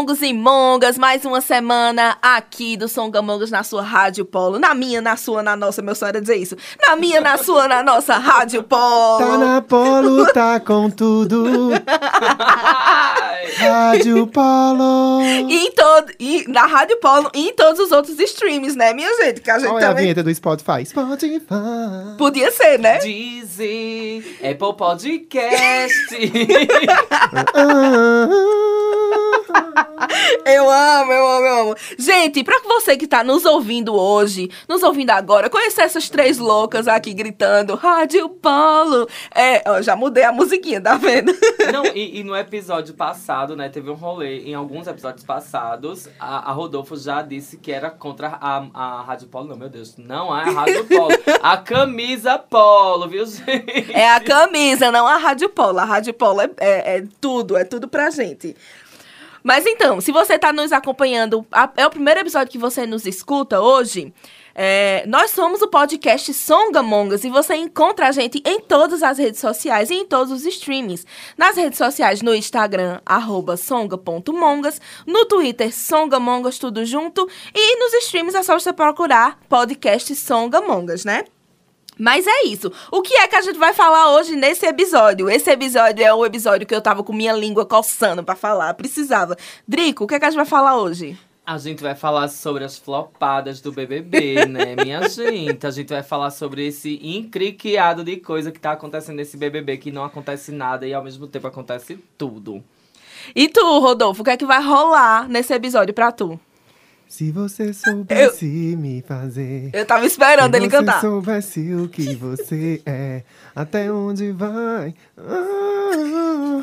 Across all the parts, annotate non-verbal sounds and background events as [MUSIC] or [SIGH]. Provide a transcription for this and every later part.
Mongos e mongas, mais uma semana aqui do Songamongas na sua Rádio Polo. Na minha, na sua, na nossa, meu sonho era dizer isso. Na minha, na sua, na nossa Rádio Polo. Tá na Polo, tá com tudo. [LAUGHS] Rádio Polo. E em todo, e na Rádio Polo e em todos os outros streams, né, minha gente? Que a gente Qual é a também vinheta do Spotify? Spotify. podia ser, né? Deezer, Apple Podcast. [LAUGHS] [LAUGHS] Eu amo, eu amo, eu amo. Gente, pra você que tá nos ouvindo hoje, nos ouvindo agora, conhecer essas três loucas aqui gritando Rádio Polo. É, ó, já mudei a musiquinha, tá vendo? [LAUGHS] Não, e, e no episódio passado, né, teve um rolê, em alguns episódios passados, a, a Rodolfo já disse que era contra a, a Rádio Polo. Não, meu Deus, não é a Rádio Polo. a camisa Polo, viu, gente? É a camisa, não a Rádio Polo. A Rádio Polo é, é- é tudo, é tudo pra gente. Mas então, se você tá nos acompanhando, a- é o primeiro episódio que você nos escuta hoje. é, nós somos o podcast Songamongas e você encontra a gente em todas as redes sociais e em todos os streamings. Nas redes sociais, no Instagram, arroba songa.mongas, no Twitter, songamongas, tudo junto, e nos streams é só você procurar podcast Songamongas, né? Mas é isso. O que é que a gente vai falar hoje nesse episódio? Esse episódio é o episódio que eu tava com minha língua coçando pra falar. Precisava. Drico, o que é que a gente vai falar hoje? A gente vai falar sobre as flopadas do BBB, [LAUGHS] né, minha gente? A gente vai falar sobre esse incriquiado de coisa que tá acontecendo nesse BBB, que não acontece nada e ao mesmo tempo acontece tudo. E tu, Rodolfo, o que é que vai rolar nesse episódio pra tu? Se você soubesse me fazer. Eu tava esperando se ele você cantar. soubesse o que você é, até onde vai ah,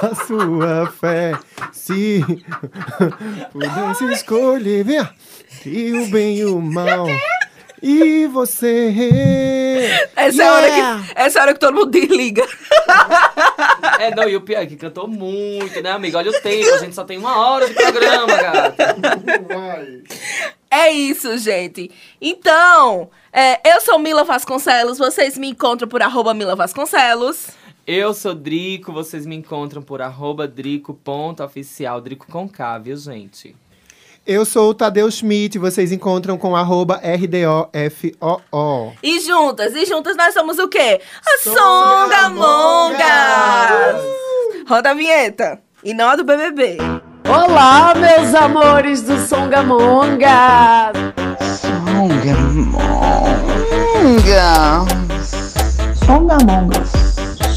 a sua fé. Se pudesse escolher vem, e o bem e o mal. E você. Essa, é a hora que, essa é a hora que todo mundo desliga. [LAUGHS] É, não, e o pior é que cantou muito, né, amiga? Olha o tempo, a gente só tem uma hora de programa, gata. É isso, gente. Então, é, eu sou Mila Vasconcelos. Vocês me encontram por arroba Mila Vasconcelos. Eu sou Drico, vocês me encontram por arroba drico.oficial, Drico com K, viu, gente? Eu sou o Tadeu Schmidt, vocês encontram com arroba RDOFOO. E juntas, e juntas nós somos o quê? As Songamongas! Songamongas! Roda a vinheta. E não a do BBB. Olá, meus amores do Songamonga! Songamongas.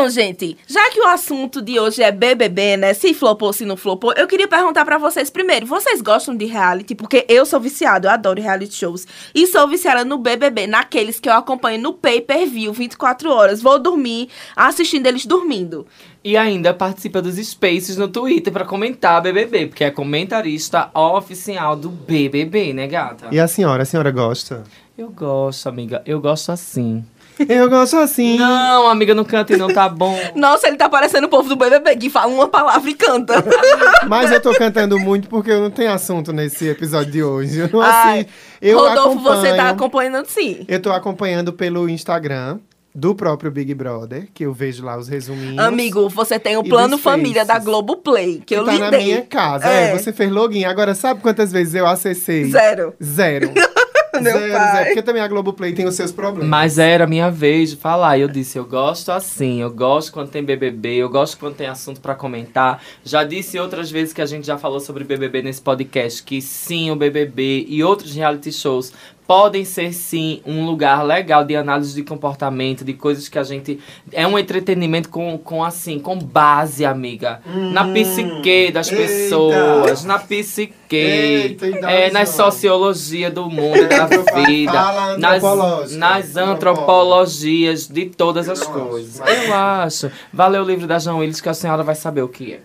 Então, gente, já que o assunto de hoje é BBB, né? Se flopou, se não flopou, eu queria perguntar pra vocês primeiro. Vocês gostam de reality? Porque eu sou viciado, eu adoro reality shows. E sou viciada no BBB, naqueles que eu acompanho no pay-per-view 24 horas. Vou dormir assistindo eles dormindo. E ainda participa dos Spaces no Twitter pra comentar BBB, porque é comentarista oficial do BBB, né, gata? E a senhora? A senhora gosta? Eu gosto, amiga, eu gosto assim. [LAUGHS] Eu gosto assim. Não, amiga, não canta e não tá bom. [LAUGHS] Nossa, ele tá parecendo o povo do BBB que fala uma palavra e canta. [LAUGHS] Mas eu tô cantando muito porque eu não tenho assunto nesse episódio de hoje. Eu, não Ai, assim, eu Rodolfo, você tá acompanhando sim. Eu tô acompanhando pelo Instagram do próprio Big Brother, que eu vejo lá os resuminhos. Amigo, você tem o plano família da. Globoplay, que, que eu tá lhe na dei. minha casa. É. É. você fez login. Agora, sabe quantas vezes eu acessei? Zero. Zero. Meu zero, pai. zero. Porque também a Globoplay tem os seus problemas. Mas era a minha vez de falar. E eu disse, eu gosto assim, eu gosto quando tem BBB, eu gosto quando tem assunto pra comentar. Já disse outras vezes que a gente já falou sobre BBB nesse podcast, que sim, o BBB e outros reality shows podem ser sim um lugar legal de análise de comportamento, de coisas que a gente. É um entretenimento com, com assim, com base, amiga. na psique das Hum, eita. pessoas, na psique, Eita, e é, na sociologia do mundo, da vida, nas, nas antropologias de todas as Eu coisas. mas- Eu acho. Valeu o livro da João Willis que a senhora vai saber o que é.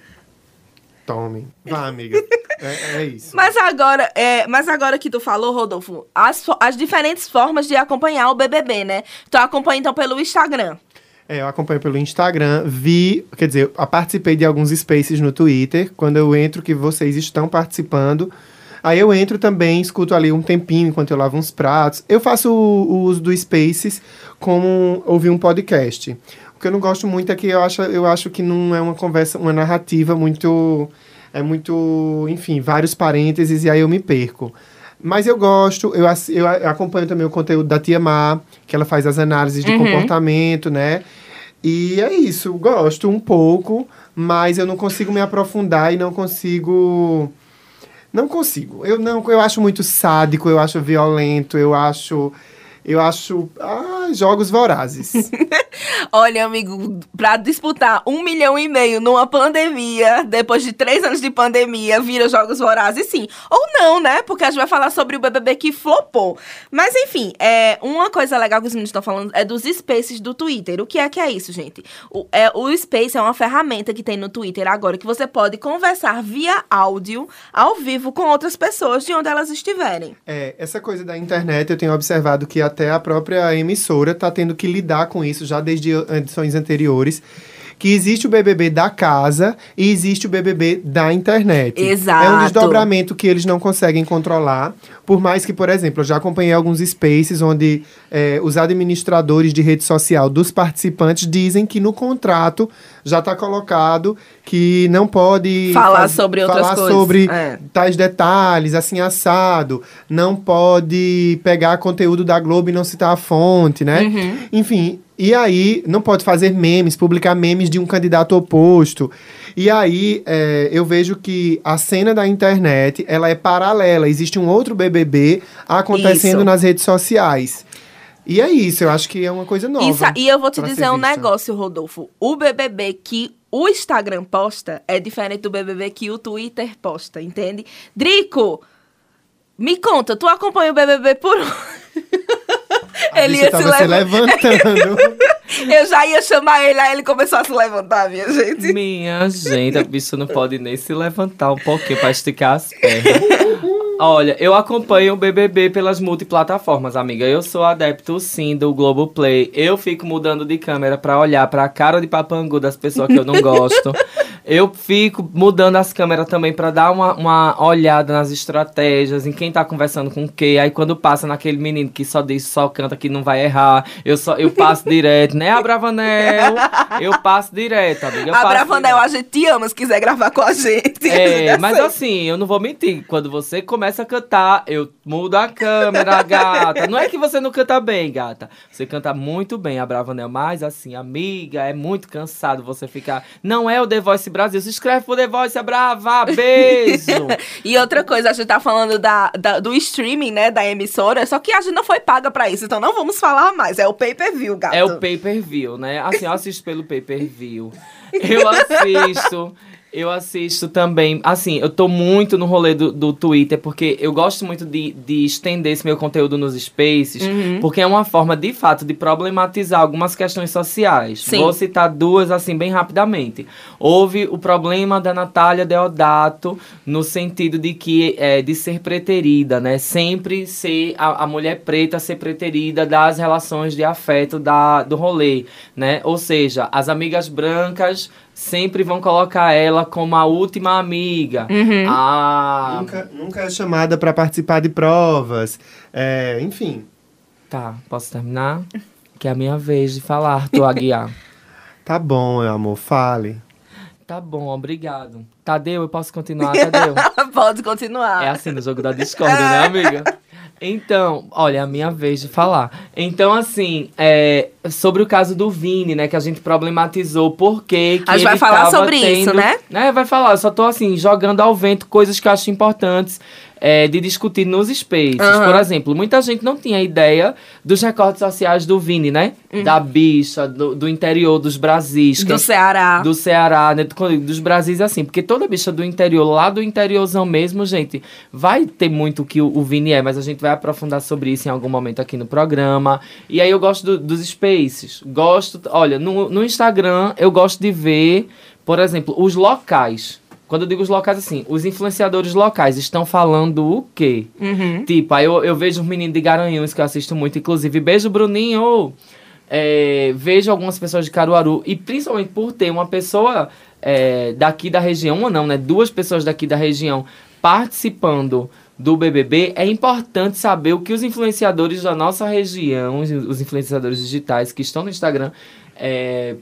Tome. Vá, amiga. É, é isso. Mas agora, é, mas agora que tu falou, Rodolfo, as, as diferentes formas de acompanhar o BBB, né? Tu acompanha então pelo Instagram. É, eu acompanho pelo Instagram, vi, quer dizer, eu participei de alguns spaces no Twitter, quando eu entro que vocês estão participando. Aí eu entro também, escuto ali um tempinho enquanto eu lavo uns pratos. Eu faço o, o uso do Spaces como ouvir um podcast. O que eu não gosto muito é que eu acho, eu acho que não é uma conversa, uma narrativa muito. É muito, enfim, vários parênteses e aí eu me perco. Mas eu gosto, eu, eu acompanho também o conteúdo da Tia Má, que ela faz as análises de comportamento, né? E é isso, gosto um pouco, mas eu não consigo me aprofundar e não consigo. Não consigo. Eu não, eu acho muito sádico, eu acho violento, eu acho. Eu acho. Ah, jogos vorazes. [LAUGHS] Olha, amigo, pra disputar um milhão e meio numa pandemia, depois de três anos de pandemia, vira Jogos Vorazes, sim. Ou não, né? Porque a gente vai falar sobre o BBB que flopou. Mas, enfim, é, uma coisa legal que os meninos estão falando é dos spaces do Twitter. O que é que é isso, gente? O, é, o Space é uma ferramenta que tem no Twitter agora que você pode conversar via áudio, ao vivo, com outras pessoas de onde elas estiverem. É, essa coisa da internet, eu tenho observado que até a própria emissora está tendo que lidar com isso já desde edições anteriores. Que existe o BBB da casa e existe o BBB da internet. É um Exato. desdobramento que eles não conseguem controlar. Por mais que, por exemplo, eu já acompanhei alguns spaces onde é, os administradores de rede social dos participantes dizem que no contrato já está colocado que não pode Falar sobre outras falar coisas. sobre É. tais detalhes, assim, assado. Não pode pegar conteúdo da Globo e não citar a fonte, né? Uhum. Enfim, e aí não pode fazer memes, publicar memes de um candidato oposto. E aí é, eu vejo que a cena da internet, ela é paralela. Existe um outro BBB acontecendo Isso. nas redes sociais. E é isso, eu acho que é uma coisa nova. Isso, e eu vou te dizer um negócio, Rodolfo. O BBB que o Instagram posta é diferente do BBB que o Twitter posta, entende? Drico, me conta, tu acompanha o BBB por [LAUGHS] ele ia se se levantar. levantando. [LAUGHS] Eu já ia chamar ele, aí ele começou a se levantar, minha gente. Minha gente, a bicha não pode nem se levantar um pouquinho pra esticar as pernas. [LAUGHS] Olha, eu acompanho o BBB pelas multiplataformas, amiga. Eu sou adepto, sim, do Globoplay. Eu fico mudando de câmera pra olhar pra cara de papangu das pessoas que eu não gosto. [LAUGHS] Eu fico mudando as câmeras também pra dar uma, uma olhada nas estratégias, em quem tá conversando com quê. Aí quando passa naquele menino que só diz, só canta que não vai errar, eu, só, eu passo direto, né, Abravanel? Eu passo direto, amiga. eu a gente te ama se quiser gravar com a gente. É, [LAUGHS] mas assim, eu não vou mentir. Quando você começa a cantar, eu mudo a câmera, [LAUGHS] gata. Não é que você não canta bem, gata. Você canta muito bem, a Bravanel. Mas assim, amiga, é muito cansado você ficar. Não é o The Voice Brasil. Se inscreve pro The Voice, é brava. Beijo. [LAUGHS] E outra coisa, a gente tá falando da, da- do streaming, né, da emissora, só que a gente não foi paga pra isso, então não vamos falar mais. É o pay-per-view, gato. É o pay-per-view, né? Assim, eu assisto pelo pay-per-view. Eu assisto. Eu assisto também. Assim, eu tô muito no rolê do, do Twitter, porque eu gosto muito de, de estender esse meu conteúdo nos spaces, Uhum. porque é uma forma, de fato, de problematizar algumas questões sociais. Sim. Vou citar duas, assim, bem rapidamente. Houve o problema da Natália Deodato, no sentido de que é, de ser preterida, né? Sempre ser a, a mulher preta ser preterida das relações de afeto da, do rolê, né? Ou seja, as amigas brancas sempre vão colocar ela como a última amiga. Uhum. Ah, nunca, nunca é chamada para participar de provas. É, enfim. tá. Posso terminar? Que é a minha vez de falar, tô Aguiar. [LAUGHS] Tá bom, meu amor, fale. Tá bom, obrigado. Tadeu, eu posso continuar, Tadeu? [LAUGHS] Pode continuar. É assim no jogo da discórdia, né, amiga? [LAUGHS] Então, olha, é a minha vez de falar. Então, assim, é, sobre o caso do Vini, né, que a gente problematizou por que A gente vai falar sobre isso, tendo- né? É, vai falar. Eu só tô, assim, jogando ao vento coisas que eu acho importantes. É, de discutir nos spaces. Aham. Por exemplo, muita gente não tinha ideia dos recortes sociais do Vini, né? Da bicha, do, do interior dos Brasis. Do é- Ceará. do Ceará, né, do- dos Brasis, assim, porque toda bicha do interior, lá do interiorzão mesmo, gente, vai ter muito o que o, o Vini é, mas a gente vai aprofundar sobre isso em algum momento aqui no programa. E aí eu gosto do- dos spaces. Gosto, olha, no, no Instagram eu gosto de ver, por exemplo, os locais. Quando eu digo os locais, assim, os influenciadores locais estão falando o quê? Uhum. Tipo, aí eu, eu vejo os meninos de Garanhuns que eu assisto muito, inclusive, beijo Bruninho. É, vejo algumas pessoas de Caruaru, e principalmente por ter uma pessoa é, daqui da região, uma não, né? Duas pessoas daqui da região participando do BBB, é importante saber o que os influenciadores da nossa região, os- influenciadores digitais que estão no Instagram, é,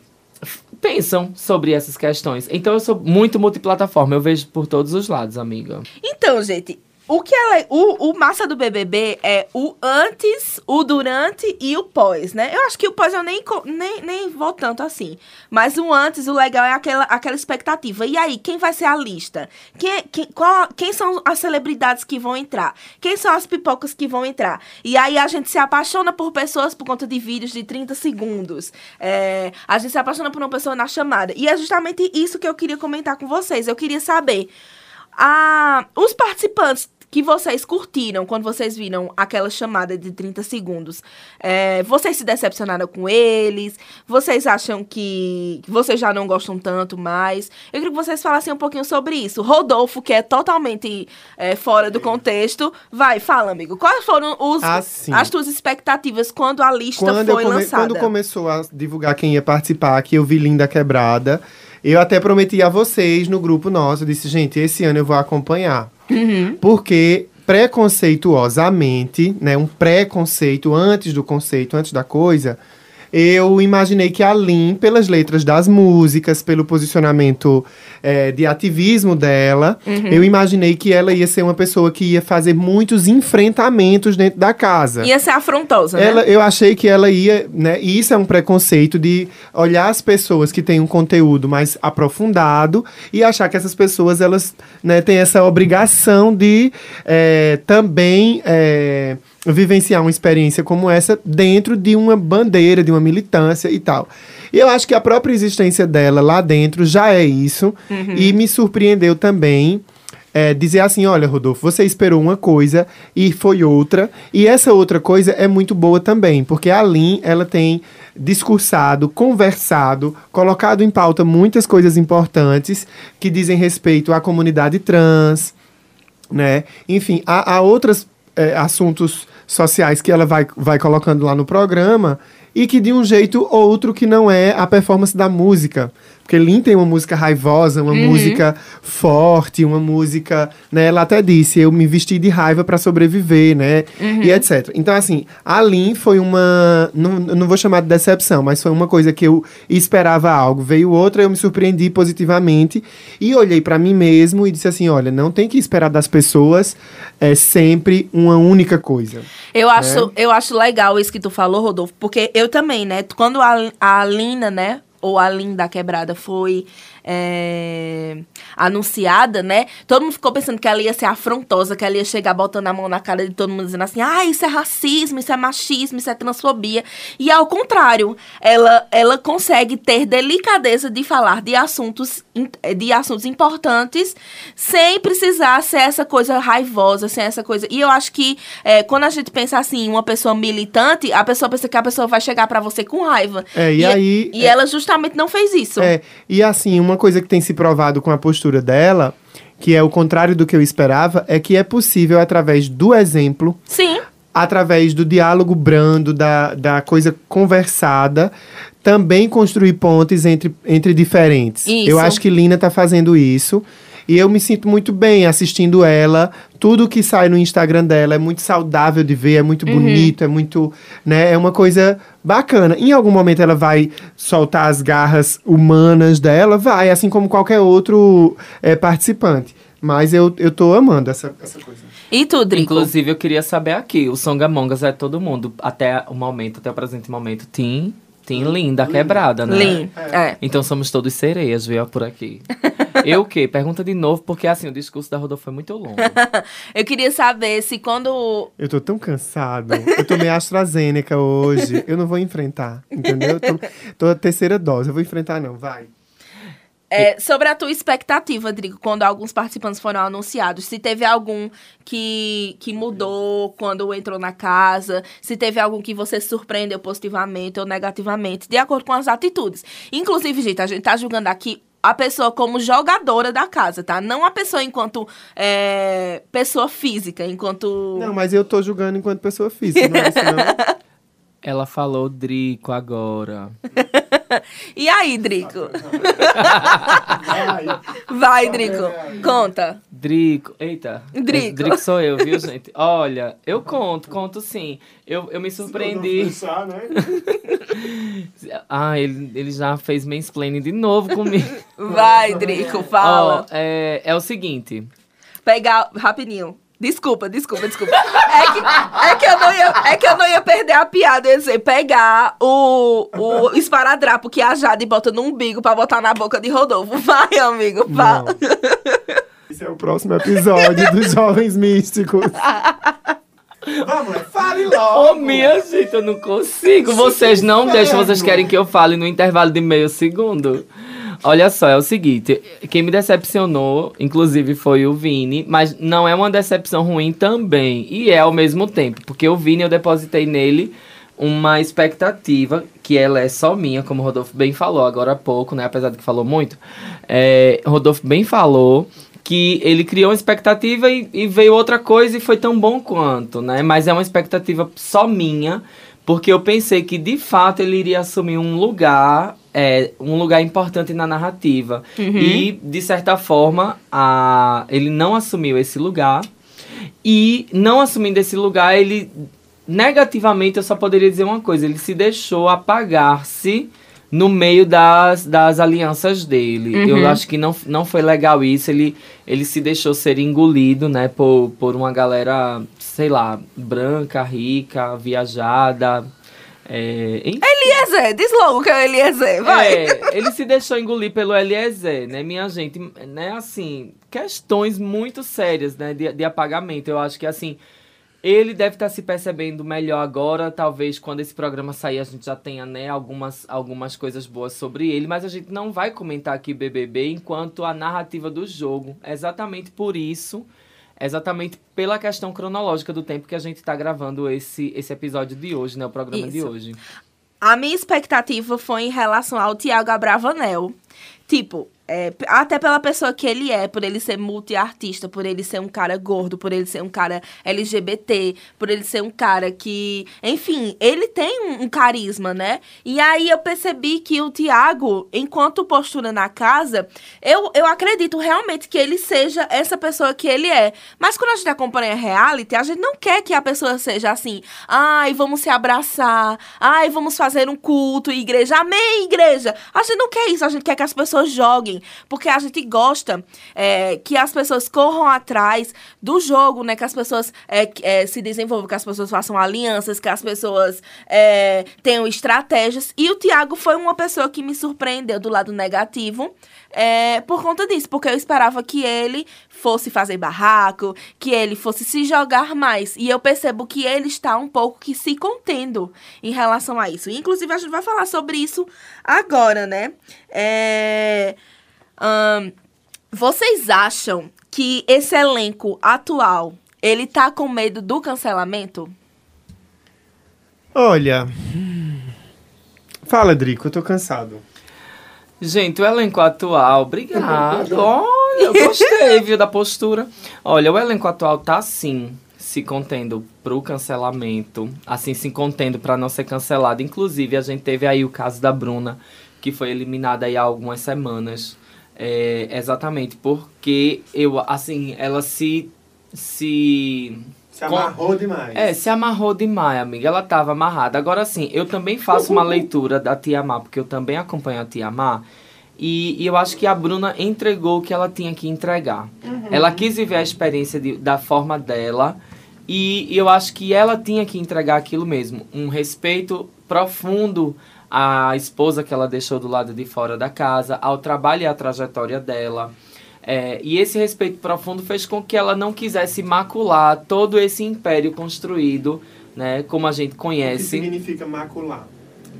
pensam sobre essas questões. Então eu sou muito multiplataforma, eu vejo por todos os lados, amiga. Então, gente, o que ela, o, o massa do BBB é o antes, o durante e o pós, né? Eu acho que o pós eu nem, nem, nem vou tanto assim. Mas o antes, o legal é aquela, aquela expectativa. E aí, quem vai ser a lista? Quem, quem, qual, quem são as celebridades que vão entrar? Quem são as pipocas que vão entrar? E aí a gente se apaixona por pessoas por conta de vídeos de 30 segundos. É, a gente se apaixona por uma pessoa na chamada. E é justamente isso que eu queria comentar com vocês. Eu queria saber a, os participantes que vocês curtiram quando vocês viram aquela chamada de 30 segundos, é, vocês se decepcionaram com eles? Vocês acham que vocês já não gostam tanto mais? Eu queria que vocês falassem um pouquinho sobre isso. Rodolfo, que é totalmente é, fora do contexto, vai, fala, amigo. Quais foram os, Assim. as tuas expectativas quando a lista Quando, foi come- lançada? quando começou a divulgar quem ia participar, que eu vi Linda Quebrada, eu até prometi a vocês no grupo nosso, eu disse, gente, esse ano eu vou acompanhar. Uhum. Porque preconceituosamente, né, um preconceito antes do conceito, antes da coisa, eu imaginei que a Lin, pelas letras das músicas, pelo posicionamento eh, de ativismo dela, Uhum. eu imaginei que ela ia ser uma pessoa que ia fazer muitos enfrentamentos dentro da casa. Ia ser afrontosa, né? Ela, eu achei que ela ia, né? E isso é um preconceito de olhar as pessoas que têm um conteúdo mais aprofundado e achar que essas pessoas elas, né, têm essa obrigação de eh, também eh, vivenciar uma experiência como essa dentro de uma bandeira, de uma militância e tal. E eu acho que a própria existência dela lá dentro já é isso e me surpreendeu também é, dizer assim, olha, Rodolfo, você esperou uma coisa e foi outra, e essa outra coisa é muito boa também, porque a Lin, ela tem discursado, conversado, colocado em pauta muitas coisas importantes que dizem respeito à comunidade trans, né? Enfim, há, há outros assuntos sociais que ela vai, vai colocando lá no programa e que de um jeito ou outro que não é a performance da música. Porque Lin tem uma música raivosa, uma música forte, uma música, né? Ela até disse, eu me vesti de raiva para sobreviver, né? E etc. Então, assim, a Lin foi uma. Não, não vou chamar de decepção, mas foi uma coisa que eu esperava algo. Veio outra, eu me surpreendi positivamente e olhei para mim mesmo e disse assim: olha, não tem que esperar das pessoas é sempre uma única coisa. Eu acho, eu acho legal isso que tu falou, Rodolfo, porque eu também, né? Quando a, a Lina, né? Ou a Linda Quebrada foi é, anunciada, né? Todo mundo ficou pensando que ela ia ser afrontosa, que ela ia chegar botando a mão na cara de todo mundo, dizendo assim: ah, isso é racismo, isso é machismo, isso é transfobia. E ao contrário, ela, ela consegue ter delicadeza de falar de assuntos, de assuntos importantes sem precisar ser essa coisa raivosa, sem essa coisa. E eu acho que é, quando a gente pensa assim, uma pessoa militante, a pessoa pensa que a pessoa vai chegar pra você com raiva. É, e aí- E é- ela justamente não fez isso. É, e assim, uma coisa que tem se provado com a postura dela, que é o contrário do que eu esperava, é que é possível, através do exemplo, Sim. através do diálogo brando, da, da coisa conversada, também construir pontes entre, entre diferentes. Isso. Eu acho que Lina tá fazendo isso. E eu me sinto muito bem assistindo ela. Tudo que sai no Instagram dela é muito saudável de ver, é muito Uhum. bonito, é muito. Né, é uma coisa bacana. Em algum momento ela vai soltar as garras humanas dela, vai, assim como qualquer outro é, participante. Mas eu, eu tô amando essa, essa coisa. E tu, Drico? Inclusive, eu queria saber aqui, o Songamongas é todo mundo, até o momento, até o presente momento, Tim, Tim Linda Quebrada, né? Lin. É. Então somos todos sereias, viu, por aqui. [LAUGHS] Eu o quê? Pergunta de novo, porque assim, o discurso da Rodolfo foi muito longo. [LAUGHS] Eu queria saber se quando. Eu tô tão cansado. Eu tomei AstraZeneca hoje. Eu não vou enfrentar, entendeu? Eu tô, tô a terceira dose. Eu vou enfrentar, não. Vai. É, sobre a tua expectativa, Drigo, quando alguns participantes foram anunciados, se teve algum que, que mudou quando entrou na casa, se teve algum que você surpreendeu positivamente ou negativamente, de acordo com as atitudes. Inclusive, gente, a gente tá julgando aqui a pessoa como jogadora da casa, tá? Não a pessoa enquanto é, pessoa física, enquanto. Não, mas eu tô julgando enquanto pessoa física, não é isso, não? [LAUGHS] Ela falou Drico agora. [LAUGHS] [LAUGHS] E aí, Drico? Vai, Drico, conta. Drico, eita. Drico. Drico sou eu, viu, gente? Olha, eu conto, conto sim. Eu, eu me surpreendi. [LAUGHS] Ah, ele, ele já fez mansplaining de novo comigo. Vai, Drico, fala. é, é o seguinte. Pegar, rapidinho. Desculpa, desculpa, desculpa. É que, é, que eu não ia, é que eu não ia perder a piada. Eu ia dizer, pegar o, o esparadrapo que a Jade bota no umbigo pra botar na boca de Rodolfo. [LAUGHS] Vai, amigo, fala. Esse é o próximo episódio dos Jovens Místicos. Vamos, fale logo. Ô, minha gente, eu não consigo. Vocês não deixam, vocês querem que eu fale no intervalo de meio segundo. Olha só, é o seguinte, quem me decepcionou, inclusive, foi o Vini, mas não é uma decepção ruim também, e é ao mesmo tempo, porque o Vini eu depositei nele uma expectativa, que ela é só minha, como o Rodolfo bem falou agora há pouco, né, apesar de que falou muito, é, Rodolfo bem falou que ele criou uma expectativa e, e veio outra coisa e foi tão bom quanto, né, mas é uma expectativa só minha, porque eu pensei que de fato ele iria assumir um lugar, é, um lugar importante na narrativa. E, de certa forma, a, ele não assumiu esse lugar. E não assumindo esse lugar, ele negativamente eu só poderia dizer uma coisa, ele se deixou apagar-se no meio das, das alianças dele. Eu acho que não, não foi legal isso, ele, ele se deixou ser engolido, né, por, por uma galera, sei lá, branca, rica, viajada, é, enfim. Eliezer, diz logo que é o Eliezer, vai. É, ele se deixou engolir pelo Eliezer, né, minha gente? Né, assim, questões muito sérias, né, de, de apagamento. Eu acho que, assim, ele deve estar se percebendo melhor agora. Talvez quando esse programa sair a gente já tenha, né, algumas, algumas coisas boas sobre ele. Mas a gente não vai comentar aqui BBB enquanto a narrativa do jogo. É Exatamente por isso, exatamente pela questão cronológica do tempo que a gente está gravando esse, esse episódio de hoje, né, o programa de Isso. hoje. A minha expectativa foi em relação ao Tiago Abravanel. Tipo, é, até pela pessoa que ele é, por ele ser multiartista, por ele ser um cara gordo, por ele ser um cara LGBT, por ele ser um cara que. Enfim, ele tem um, um carisma, né? E aí eu percebi que o Tiago, enquanto postura na casa, eu, eu acredito realmente que ele seja essa pessoa que ele é. Mas quando a gente acompanha reality, a gente não quer que a pessoa seja assim, ai, vamos se abraçar, ai, vamos fazer um culto, igreja, amém, igreja. A gente não quer isso, a gente quer que as pessoas joguem, porque a gente gosta é, que as pessoas corram atrás do jogo, né? Que as pessoas é, é, se desenvolvam, que as pessoas façam alianças, que as pessoas é, tenham estratégias. E o Thiago foi uma pessoa que me surpreendeu do lado negativo é, por conta disso, porque eu esperava que ele fosse fazer barraco, que ele fosse se jogar mais. E eu percebo que ele está um pouco que se contendo em relação a isso. Inclusive, a gente vai falar sobre isso agora, né? É, ahn, vocês acham que esse elenco atual, ele tá com medo do cancelamento? Olha. Fala, Drico, eu tô cansado. Gente, o elenco atual, obrigado. [LAUGHS] Olha, eu gostei, viu, da postura. Olha, o elenco atual tá sim se contendo pro cancelamento, assim, se contendo pra não ser cancelado. Inclusive, a gente teve aí o caso da Bruna, que foi eliminada aí há algumas semanas. É, exatamente, porque eu, assim, ela se. se Se Com- amarrou demais. é, se amarrou demais, amiga. Ela tava amarrada. Agora sim, eu também faço uma leitura da Tia Má, porque eu também acompanho a Tia Má. E, e eu acho que a Bruna entregou o que ela tinha que entregar. Ela quis viver a experiência de- da forma dela. E, e eu acho que ela tinha que entregar aquilo mesmo. Um respeito profundo a esposa que ela deixou do lado de fora da casa, ao trabalho e à trajetória dela. É, e esse respeito profundo fez com que ela não quisesse macular todo esse império construído, né, como a gente O que conhece. significa macular?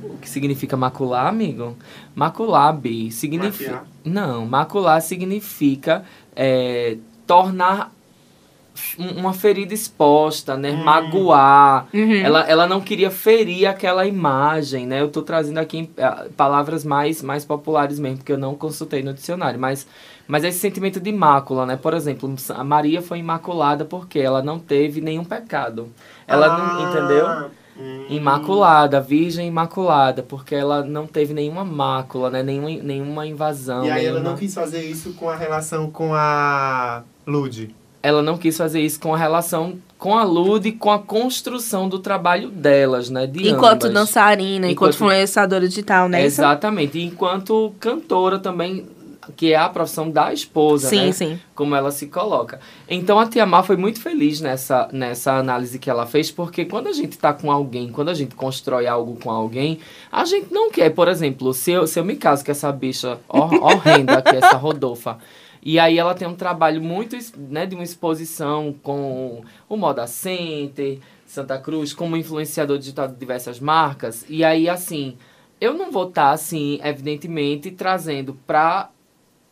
O que significa macular, amigo? Macular, Bi, significa. Maquiar? Não, macular significa é, tornar uma ferida exposta, né? Hum. Magoar. Uhum. Ela, ela não queria ferir aquela imagem, né? Eu tô trazendo aqui ah, palavras mais, mais populares mesmo, porque eu não consultei no dicionário, mas, mas esse sentimento de mácula, né? Por exemplo, a Maria foi imaculada porque ela não teve nenhum pecado. Ela Ah. não, entendeu? Hum. Imaculada, virgem imaculada, porque ela não teve nenhuma mácula, né? Nenhuma, nenhuma invasão. E aí ela nenhuma- não quis fazer isso com a relação com a Lud. Ela não quis fazer isso com a relação com a Lud e com a construção do trabalho delas, né? De Enquanto ambas. dançarina, enquanto, influenciadora digital, né? Exatamente. E enquanto cantora também, que é a profissão da esposa, Sim, né? sim. Como ela se coloca. Então a Tia Má foi muito feliz nessa, nessa análise que ela fez, porque quando a gente tá com alguém, quando a gente constrói algo com alguém, a gente não quer, por exemplo, se eu, se eu me caso com essa bicha hor- horrenda, que é essa Rodolfa, e aí ela tem um trabalho muito, né, de uma exposição com o Moda Center, Santa Cruz, como influenciador digital de diversas marcas. E aí, assim, eu não vou estar, assim, evidentemente, trazendo pra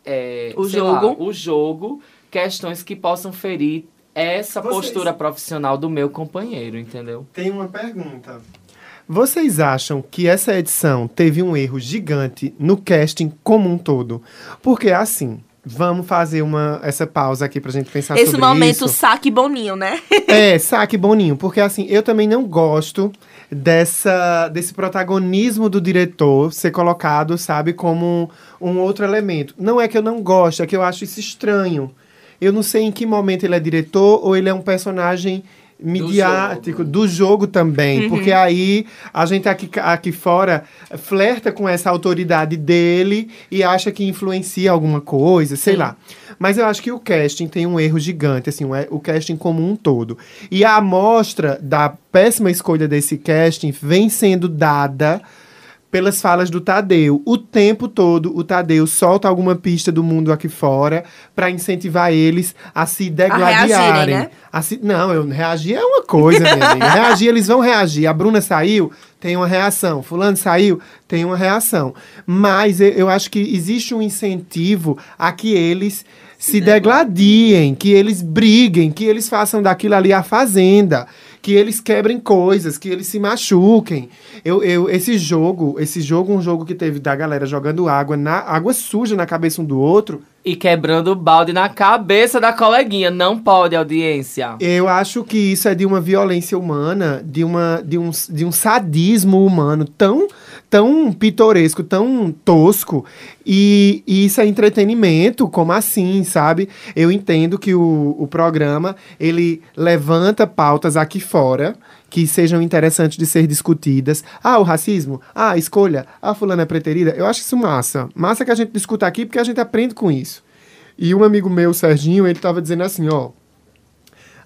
é, O lá, jogo. o jogo questões que possam ferir essa Vocês- postura profissional do meu companheiro, entendeu? Tem uma pergunta. Vocês acham que essa edição teve um erro gigante no casting como um todo? Porque assim, vamos fazer uma essa pausa aqui pra gente pensar Esse sobre momento isso. saque boninho, né? [LAUGHS] É, saque Boninho, porque assim, eu também não gosto dessa desse protagonismo do diretor ser colocado, sabe, como um outro elemento. Não é que eu não gosto, é que eu acho isso estranho. Eu não sei em que momento ele é diretor ou ele é um personagem midiático do jogo, também, porque aí a gente aqui, aqui fora flerta com essa autoridade dele e acha que influencia alguma coisa, sei lá. Mas eu acho que o casting tem um erro gigante, assim, o- o casting como um todo. E a amostra da péssima escolha desse casting vem sendo dada pelas falas do Tadeu. O tempo todo, o Tadeu solta alguma pista do mundo aqui fora para incentivar eles a se degladiarem. reagirem, né? A se- Não, eu, reagir é uma coisa, minha amiga. [LAUGHS] Reagir, eles vão reagir. A Bruna saiu, tem uma reação. Fulano saiu, tem uma reação. Mas eu acho que existe um incentivo a que eles se degladiem, que eles briguem, que eles façam daquilo ali a fazenda, que eles quebrem coisas, que eles se machuquem. Eu, eu, esse jogo, esse jogo, um jogo que teve da galera jogando água, na, água suja na cabeça um do outro, E quebrando o balde na cabeça da coleguinha. Não pode, audiência. Eu acho que isso é de uma violência humana, de, uma, de, um, de um sadismo humano tão, tão pitoresco, tão tosco. E, e isso é entretenimento, como assim, sabe? Eu entendo que o, o programa, ele levanta pautas aqui fora que sejam interessantes de ser discutidas. Ah, o racismo? Ah, a escolha? Ah, fulana é preterida? Eu acho isso massa. Massa que a gente discuta aqui porque a gente aprende com isso. E um amigo meu, Serginho, ele tava dizendo assim, ó...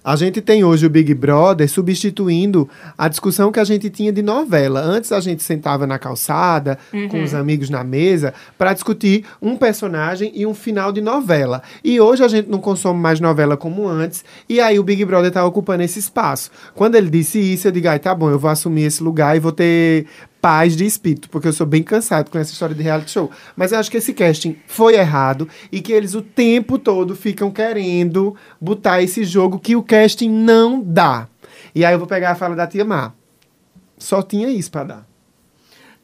A gente tem hoje o Big Brother substituindo a discussão que a gente tinha de novela. Antes a gente sentava na calçada, com os amigos na mesa, para discutir um personagem e um final de novela. E hoje a gente não consome mais novela como antes, e aí o Big Brother tá ocupando esse espaço. Quando ele disse isso, eu digo, ai, tá bom, eu vou assumir esse lugar e vou ter paz de espírito, porque eu sou bem cansado com essa história de reality show. Mas eu acho que esse casting foi errado e que eles o tempo todo ficam querendo botar esse jogo que o casting não dá. E aí eu vou pegar a fala da tia Má. Só tinha isso pra dar.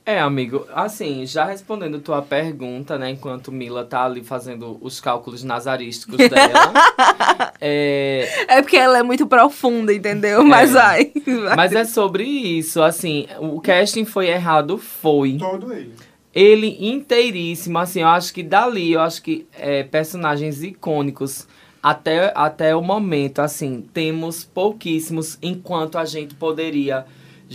É, amigo, assim, já respondendo tua pergunta, né, enquanto Mila tá ali fazendo os cálculos nazarísticos dela. [LAUGHS] é, É porque ela é muito profunda, entendeu? Mas vai. vai. mas é sobre isso, assim, o casting foi errado, foi. Todo ele. Ele inteiríssimo, assim, eu acho que dali, eu acho que é, personagens icônicos até, até o momento, assim, temos pouquíssimos, enquanto a gente poderia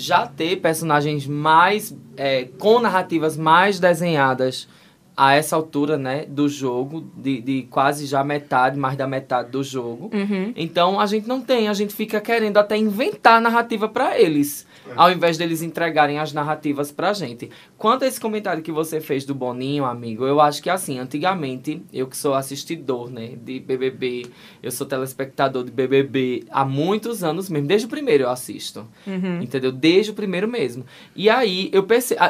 já ter personagens mais, é, com narrativas mais desenhadas a essa altura, né, do jogo, de, de quase já metade, mais da metade do jogo. Uhum. Então a gente não tem, a gente fica querendo até inventar narrativa pra eles, ao invés deles entregarem as narrativas pra gente. Quanto a esse comentário que você fez do Boninho, amigo, eu acho que assim, antigamente, eu que sou assistidor, né, de BBB, eu sou telespectador de BBB há muitos anos mesmo, desde o primeiro eu assisto. Uhum. Entendeu? Desde o primeiro mesmo. E aí eu percebi.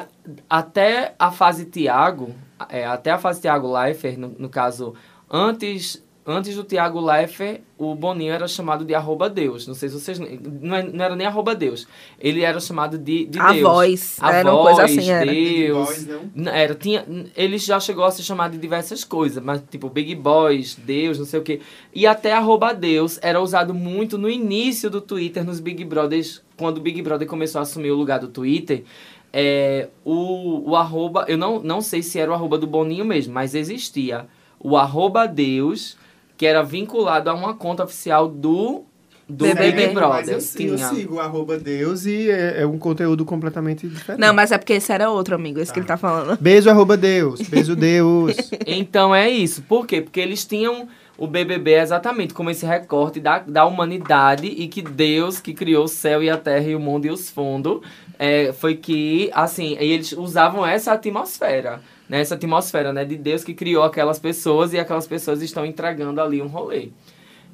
Até a fase Thiago, é, até a fase Thiago Leifert, no, no caso, antes. Antes do Thiago Leifert, o Boninho era chamado de arroba Deus. Não sei se vocês... Não, é- não era nem arroba Deus. Ele era chamado de, de A Deus. voz, A era uma voz, coisa assim, era. Deus. Boys, não? Era, tinha, ele já chegou a ser chamado de diversas coisas, mas tipo Big Boys, Deus, não sei o quê. E até arroba Deus era usado muito no início do Twitter, nos Big Brothers, quando o Big Brother começou a assumir o lugar do Twitter. É, o, o arroba, eu não, não sei se era o arroba do Boninho mesmo, mas existia o arroba Deus, que era vinculado a uma conta oficial do, do. Big Mas Brother. eu, eu Tinha. sigo o arroba Deus e é, é um conteúdo completamente diferente. Não, mas é porque esse era outro, amigo, esse que ele tá falando. Beijo, arroba Deus. Beijo, [LAUGHS] Deus. Então é isso. Por quê? Porque eles tinham o BBB exatamente como esse recorte da, da humanidade e que Deus, que criou o céu e a terra e o mundo e os fundos, é, foi que, assim, e eles usavam essa atmosfera, né? Essa atmosfera, né? De Deus que criou aquelas pessoas e aquelas pessoas estão entregando ali um rolê.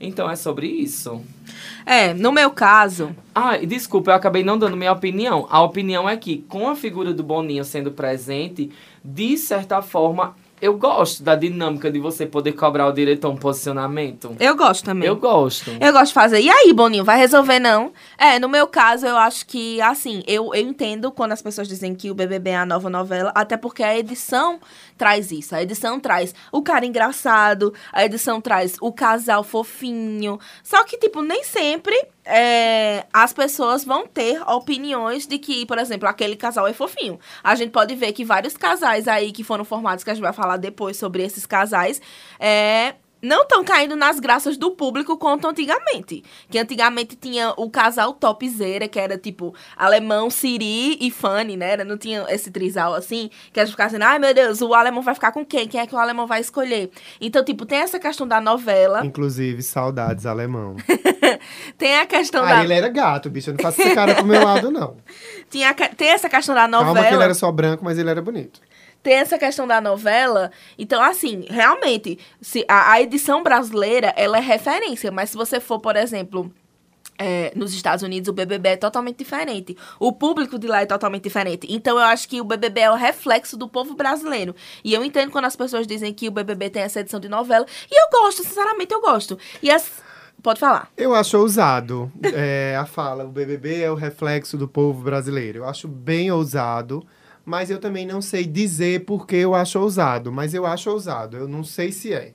Então é sobre isso. É, no meu caso, Ah, desculpa, eu acabei não dando minha opinião. A opinião é que, com a figura do Boninho sendo presente, de certa forma, eu gosto da dinâmica de você poder cobrar o diretor um posicionamento. eu gosto também. Eu gosto. Eu gosto de fazer. E aí, Boninho, vai resolver não? É, no meu caso, eu acho que, assim, eu, eu entendo quando as pessoas dizem que o BBB é a nova novela, até porque a edição traz isso. A edição traz o cara engraçado, a edição traz o casal fofinho. Só que, tipo, nem sempre é, as pessoas vão ter opiniões de que, por exemplo, aquele casal é fofinho. A gente pode ver que vários casais aí que foram formados, que a gente vai falar depois sobre esses casais, é, não estão caindo nas graças do público quanto antigamente. Que antigamente tinha o casal topzera, que era tipo alemão, Siri e Fanny, né? Era- Não tinha esse trisal assim, que a gente ficava assim, ai meu Deus, o alemão vai ficar com quem? Quem é que o alemão vai escolher? Então, tipo, tem essa questão da novela, Inclusive, saudades, alemão. [LAUGHS] tem a questão Ah, da. ele era gato, bicho. Eu não faço essa cara pro meu lado, não. [LAUGHS] Tinha, a tem essa questão da novela. Calma que ele era só branco, mas ele era bonito. Tem essa questão da novela. Então, assim, realmente, se a, a edição brasileira, ela é referência. Mas se você for, por exemplo... é, nos Estados Unidos, o BBB é totalmente diferente. O público de lá é totalmente diferente. Então, eu acho que o BBB é o reflexo do povo brasileiro. E eu entendo quando as pessoas dizem que o BBB tem essa edição de novela. E eu gosto, sinceramente, eu gosto. E as... Pode falar. Eu acho ousado [LAUGHS] é, a fala. O BBB é o reflexo do povo brasileiro. Eu acho bem ousado, mas eu também não sei dizer por que eu acho ousado. Mas eu acho ousado. Eu não sei se é.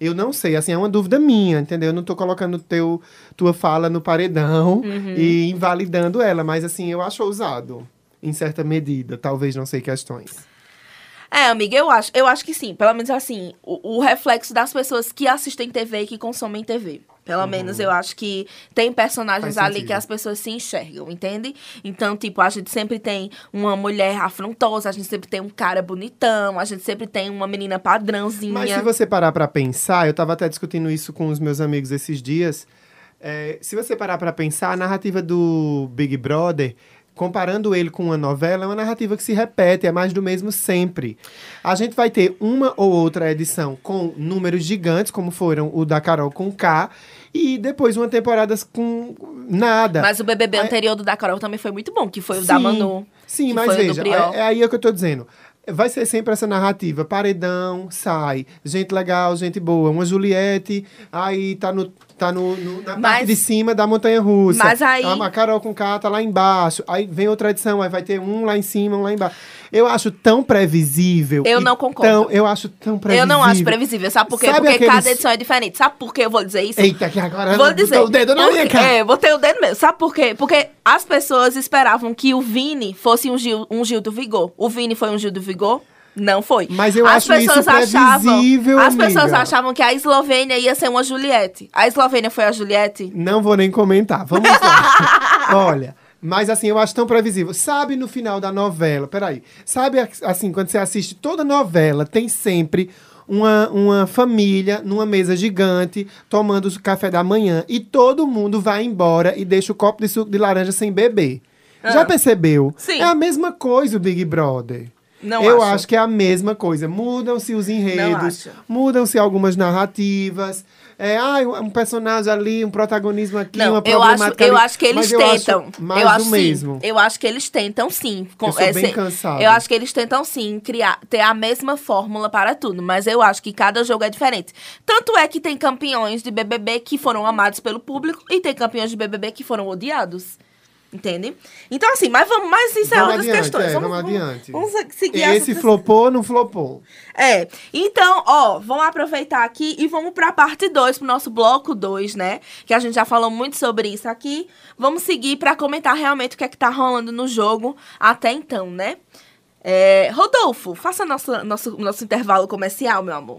Eu não sei, assim, é uma dúvida minha, entendeu? Eu não tô colocando teu, tua fala no paredão e invalidando ela, mas assim, eu acho ousado, em certa medida, talvez não sei questões. É, amiga, eu acho, eu acho que sim. Pelo menos assim, o, o reflexo das pessoas que assistem TV e que consomem TV. Pelo menos eu acho que tem personagens Faz ali sentido. que as pessoas se enxergam, entende? Então, tipo, a gente sempre tem uma mulher afrontosa, a gente sempre tem um cara bonitão, a gente sempre tem uma menina padrãozinha. Mas se você parar pra pensar, eu tava até discutindo isso com os meus amigos esses dias. é, se você parar pra pensar, a narrativa do Big Brother, comparando ele com uma novela, é uma narrativa que se repete, é mais do mesmo sempre. A gente vai ter uma ou outra edição com números gigantes, como foram o da Carol com K, e depois uma temporada com nada. Mas o BBB Aí- anterior do da Carol também foi muito bom, que foi o da Manu. Sim, mas o veja, é, é aí que eu tô dizendo. Vai ser sempre essa narrativa. Paredão, sai. Gente legal, gente boa. Uma Juliette, aí tá, no, tá no, no- na Mas- parte de cima da montanha russa. Mas aí- A Carol com K tá lá embaixo. Aí vem outra edição, aí vai ter um lá em cima, um lá embaixo. Eu acho tão previsível. Eu não concordo. Tão, eu acho tão previsível. Eu não acho previsível, sabe por quê? Sabe Porque aqueles- cada edição é diferente. Sabe por que eu vou dizer isso? Eita, que agora Vou dizer. o dedo na minha cara. É, botei o dedo mesmo. Sabe por quê? Porque as pessoas esperavam que o Vini fosse um Gil, um Gil do Vigor. O Vini foi um Gil do Vigor? Não foi. Mas eu as acho isso pessoas achavam, previsível, As pessoas achavam que a Eslovênia ia ser uma Juliette. A Eslovênia foi a Juliette? Não vou nem comentar. Vamos lá. [LAUGHS] Olha, Mas assim, eu acho tão previsível. Sabe no final da novela, peraí. Sabe assim, quando você assiste toda novela, tem sempre uma, uma família numa mesa gigante tomando o café da manhã e todo mundo vai embora e deixa o copo de suco de laranja sem beber. Já percebeu? Sim. É a mesma coisa o Big Brother. Não eu acho. acho que é a mesma coisa. Mudam-se os enredos, mudam-se algumas narrativas. É, ah, um personagem ali, um protagonismo aqui, Não, uma eu acho, problemática eu acho que eles Mas eu acho tentam. mais eu acho do sim. mesmo. Eu acho que eles tentam sim. com- Eu sou é, bem cansado. Eu acho que eles tentam sim criar, ter a mesma fórmula para tudo, mas eu acho que cada jogo é diferente. Tanto é que tem campeões de BBB que foram amados pelo público e tem campeões de BBB que foram odiados. Entende? Então, assim, mas vamos, isso é Vamos adiante, questões. é, vamos adiante. Vamos, seguir Esse flopou ou não flopou? é, então, ó, vamos aproveitar aqui e vamos pra parte 2, pro nosso bloco 2, né? Que a gente já falou muito sobre isso aqui. Vamos seguir pra comentar realmente o que é que tá rolando no jogo até então, né? É, Rodolfo, faça nosso, nosso, nosso intervalo comercial, meu amor.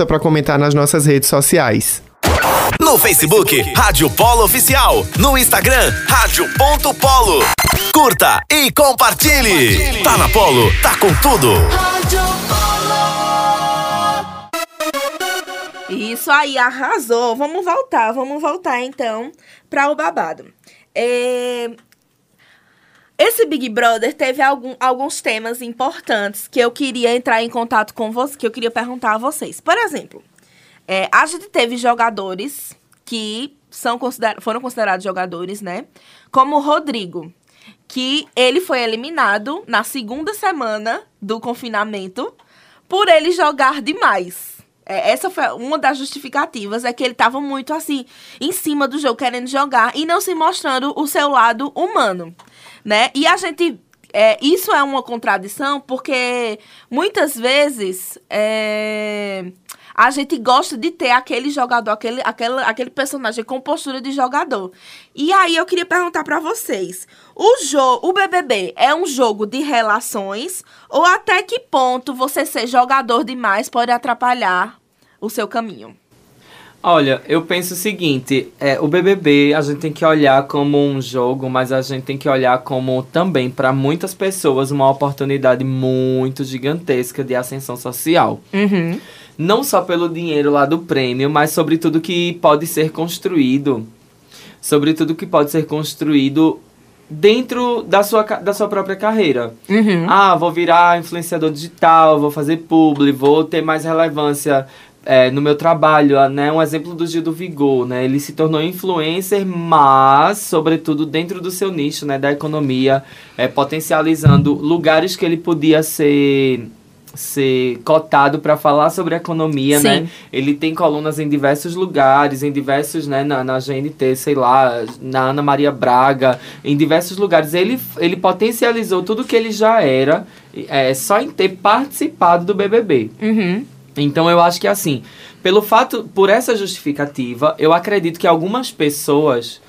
pra comentar nas nossas redes sociais. No Facebook, Rádio Polo Oficial. No Instagram, Rádio.polo. Curta e compartilhe. Tá na Polo, tá com tudo. Isso aí, arrasou. Vamos voltar, vamos voltar então para o babado. É, Esse Big Brother teve algum- alguns temas importantes que eu queria entrar em contato com vocês, que eu queria perguntar a vocês. Por exemplo, é, a gente teve jogadores que são consider- foram considerados jogadores, né? Como o Rodrigo, que ele foi eliminado na segunda semana do confinamento por ele jogar demais. É, essa foi uma das justificativas, é que ele estava muito assim, em cima do jogo, querendo jogar e não se mostrando o seu lado humano, né? E a gente. é, isso é uma contradição, porque muitas vezes é, a gente gosta de ter aquele jogador, aquele, aquele, aquele personagem com postura de jogador. E aí eu queria perguntar pra vocês: o jogo, o BBB é um jogo de relações ou até que ponto você ser jogador demais pode atrapalhar o seu caminho? Olha, eu penso o seguinte, é, o BBB a gente tem que olhar como um jogo, mas a gente tem que olhar como também para muitas pessoas uma oportunidade muito gigantesca de ascensão social. Uhum. Não só pelo dinheiro lá do prêmio, mas sobre tudo que pode ser construído. Sobre tudo que pode ser construído dentro da sua, da sua própria carreira. Uhum. Ah, vou virar influenciador digital, vou fazer publi, vou ter mais relevância é, no meu trabalho, ah, né? Um exemplo do Gil do Vigor, né? Ele se tornou influencer, mas, sobretudo, dentro do seu nicho, né? Da economia, é, potencializando lugares que ele podia ser ser cotado para falar sobre economia, Sim. né? Ele tem colunas em diversos lugares, em diversos, né, na, na GNT, sei lá, na Ana Maria Braga, em diversos lugares. Ele, ele potencializou tudo que ele já era, é, só em ter participado do BBB. Uhum. Então eu acho que assim, pelo fato, por essa justificativa, eu acredito que algumas pessoas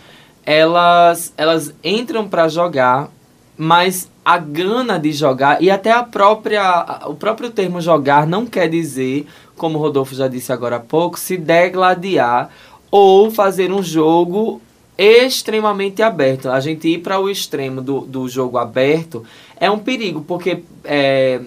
elas elas entram para jogar, mas a gana de jogar e até a própria o próprio termo jogar não quer dizer, como o Rodolfo já disse agora há pouco, se degladiar ou fazer um jogo extremamente aberto. A gente ir para o extremo do, do jogo aberto é um perigo, porque é,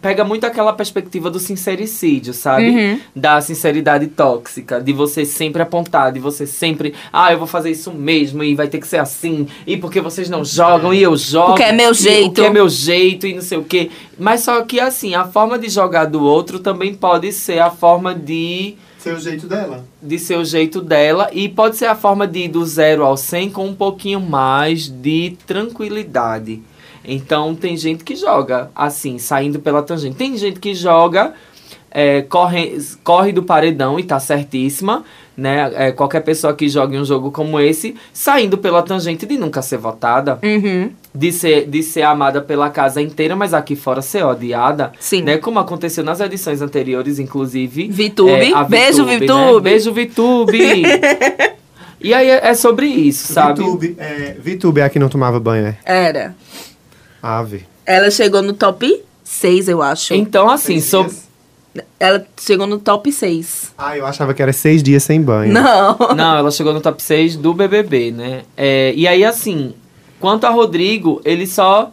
pega muito aquela perspectiva do sincericídio, sabe? Uhum. Da sinceridade tóxica, de você sempre apontar, de você sempre, ah, eu vou fazer isso mesmo e vai ter que ser assim, e porque vocês não jogam e eu jogo. Porque é meu e jeito. Porque é meu jeito e não sei o quê. Mas só que assim, a forma de jogar do outro também pode ser a forma de Seu jeito dela. de ser o jeito dela e pode ser a forma de ir do zero ao 100 com um pouquinho mais de tranquilidade. Então tem gente que joga assim, saindo pela tangente. Tem gente que joga é, corre, corre do paredão e tá certíssima, né? É, qualquer pessoa que jogue um jogo como esse, saindo pela tangente de nunca ser votada, Uhum. de ser, de ser amada pela casa inteira, mas aqui fora ser odiada. Sim. Né? Como aconteceu nas edições anteriores, inclusive. Vitube. a Beijo, Vitube. Né? Beijo, Vitube. [LAUGHS] e aí é, é sobre isso, sabe? Vitube, é, é a que não tomava banho, é? Era. Ave. Ela chegou no top 6, eu acho. Então, assim, dias? Ela chegou no top 6. Ah, eu achava que era seis dias sem banho. Não. Não, ela chegou no top 6 do BBB, né? É, e aí, assim, quanto a Rodrigo, ele só.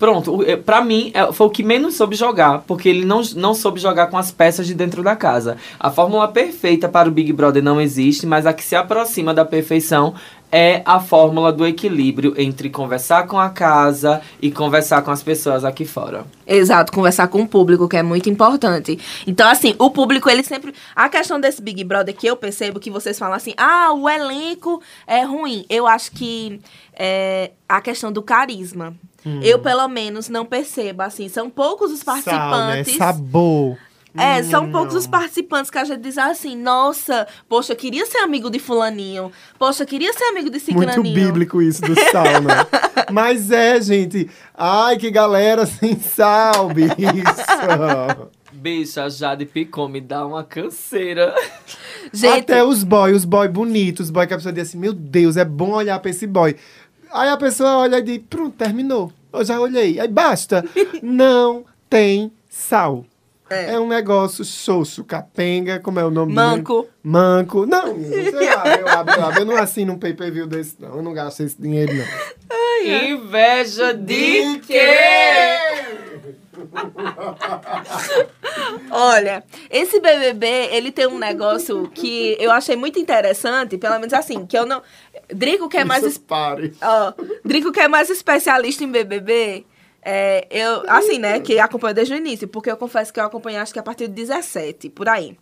Pronto, é, pra mim, é- foi o que menos soube jogar, porque ele não, não soube jogar com as peças de dentro da casa. A fórmula perfeita para o Big Brother não existe, mas a que se aproxima da perfeição é a fórmula do equilíbrio entre conversar com a casa e conversar com as pessoas aqui fora. Exato, conversar com o público, que é muito importante. Então, assim, o público, ele sempre. A questão desse Big Brother que eu percebo que vocês falam assim, ah, o elenco é ruim. Eu acho que é a questão do carisma. Eu, pelo menos, não percebo, assim. São poucos os Sal, né? participantes. Sabor. É, são Hum, poucos não. os participantes que a gente diz assim, nossa, poxa, eu queria ser amigo de fulaninho. Poxa, eu queria ser amigo de Muito ciclaninho. bíblico isso do [LAUGHS] sal, né? Mas é, gente. Ai, que galera [LAUGHS] sem sal, bicho. Bicha, a Jade Picon me dá uma canseira. Gente, Até os boy, os boy bonitos, os boy que a pessoa diz assim, meu Deus, é bom olhar pra esse boy. Aí a pessoa olha e diz, pronto, terminou. Eu já olhei. Aí basta. [LAUGHS] Não tem sal. É. um negócio xoxo, capenga, como é o nome Manco. dele? Manco. Não, [LAUGHS] sei lá, eu abro, eu abro. Eu não assino um pay-per-view desse, não. Eu não gasto esse dinheiro, não. Inveja de quê? [LAUGHS] Olha, esse BBB, ele tem um negócio que eu achei muito interessante, pelo menos assim, que eu não... Drico que é mais... Ó, Drico que é mais especialista em BBB, é, eu, assim, né, que acompanho desde o início, porque eu confesso que eu acompanhei acho que a partir de 17, por aí.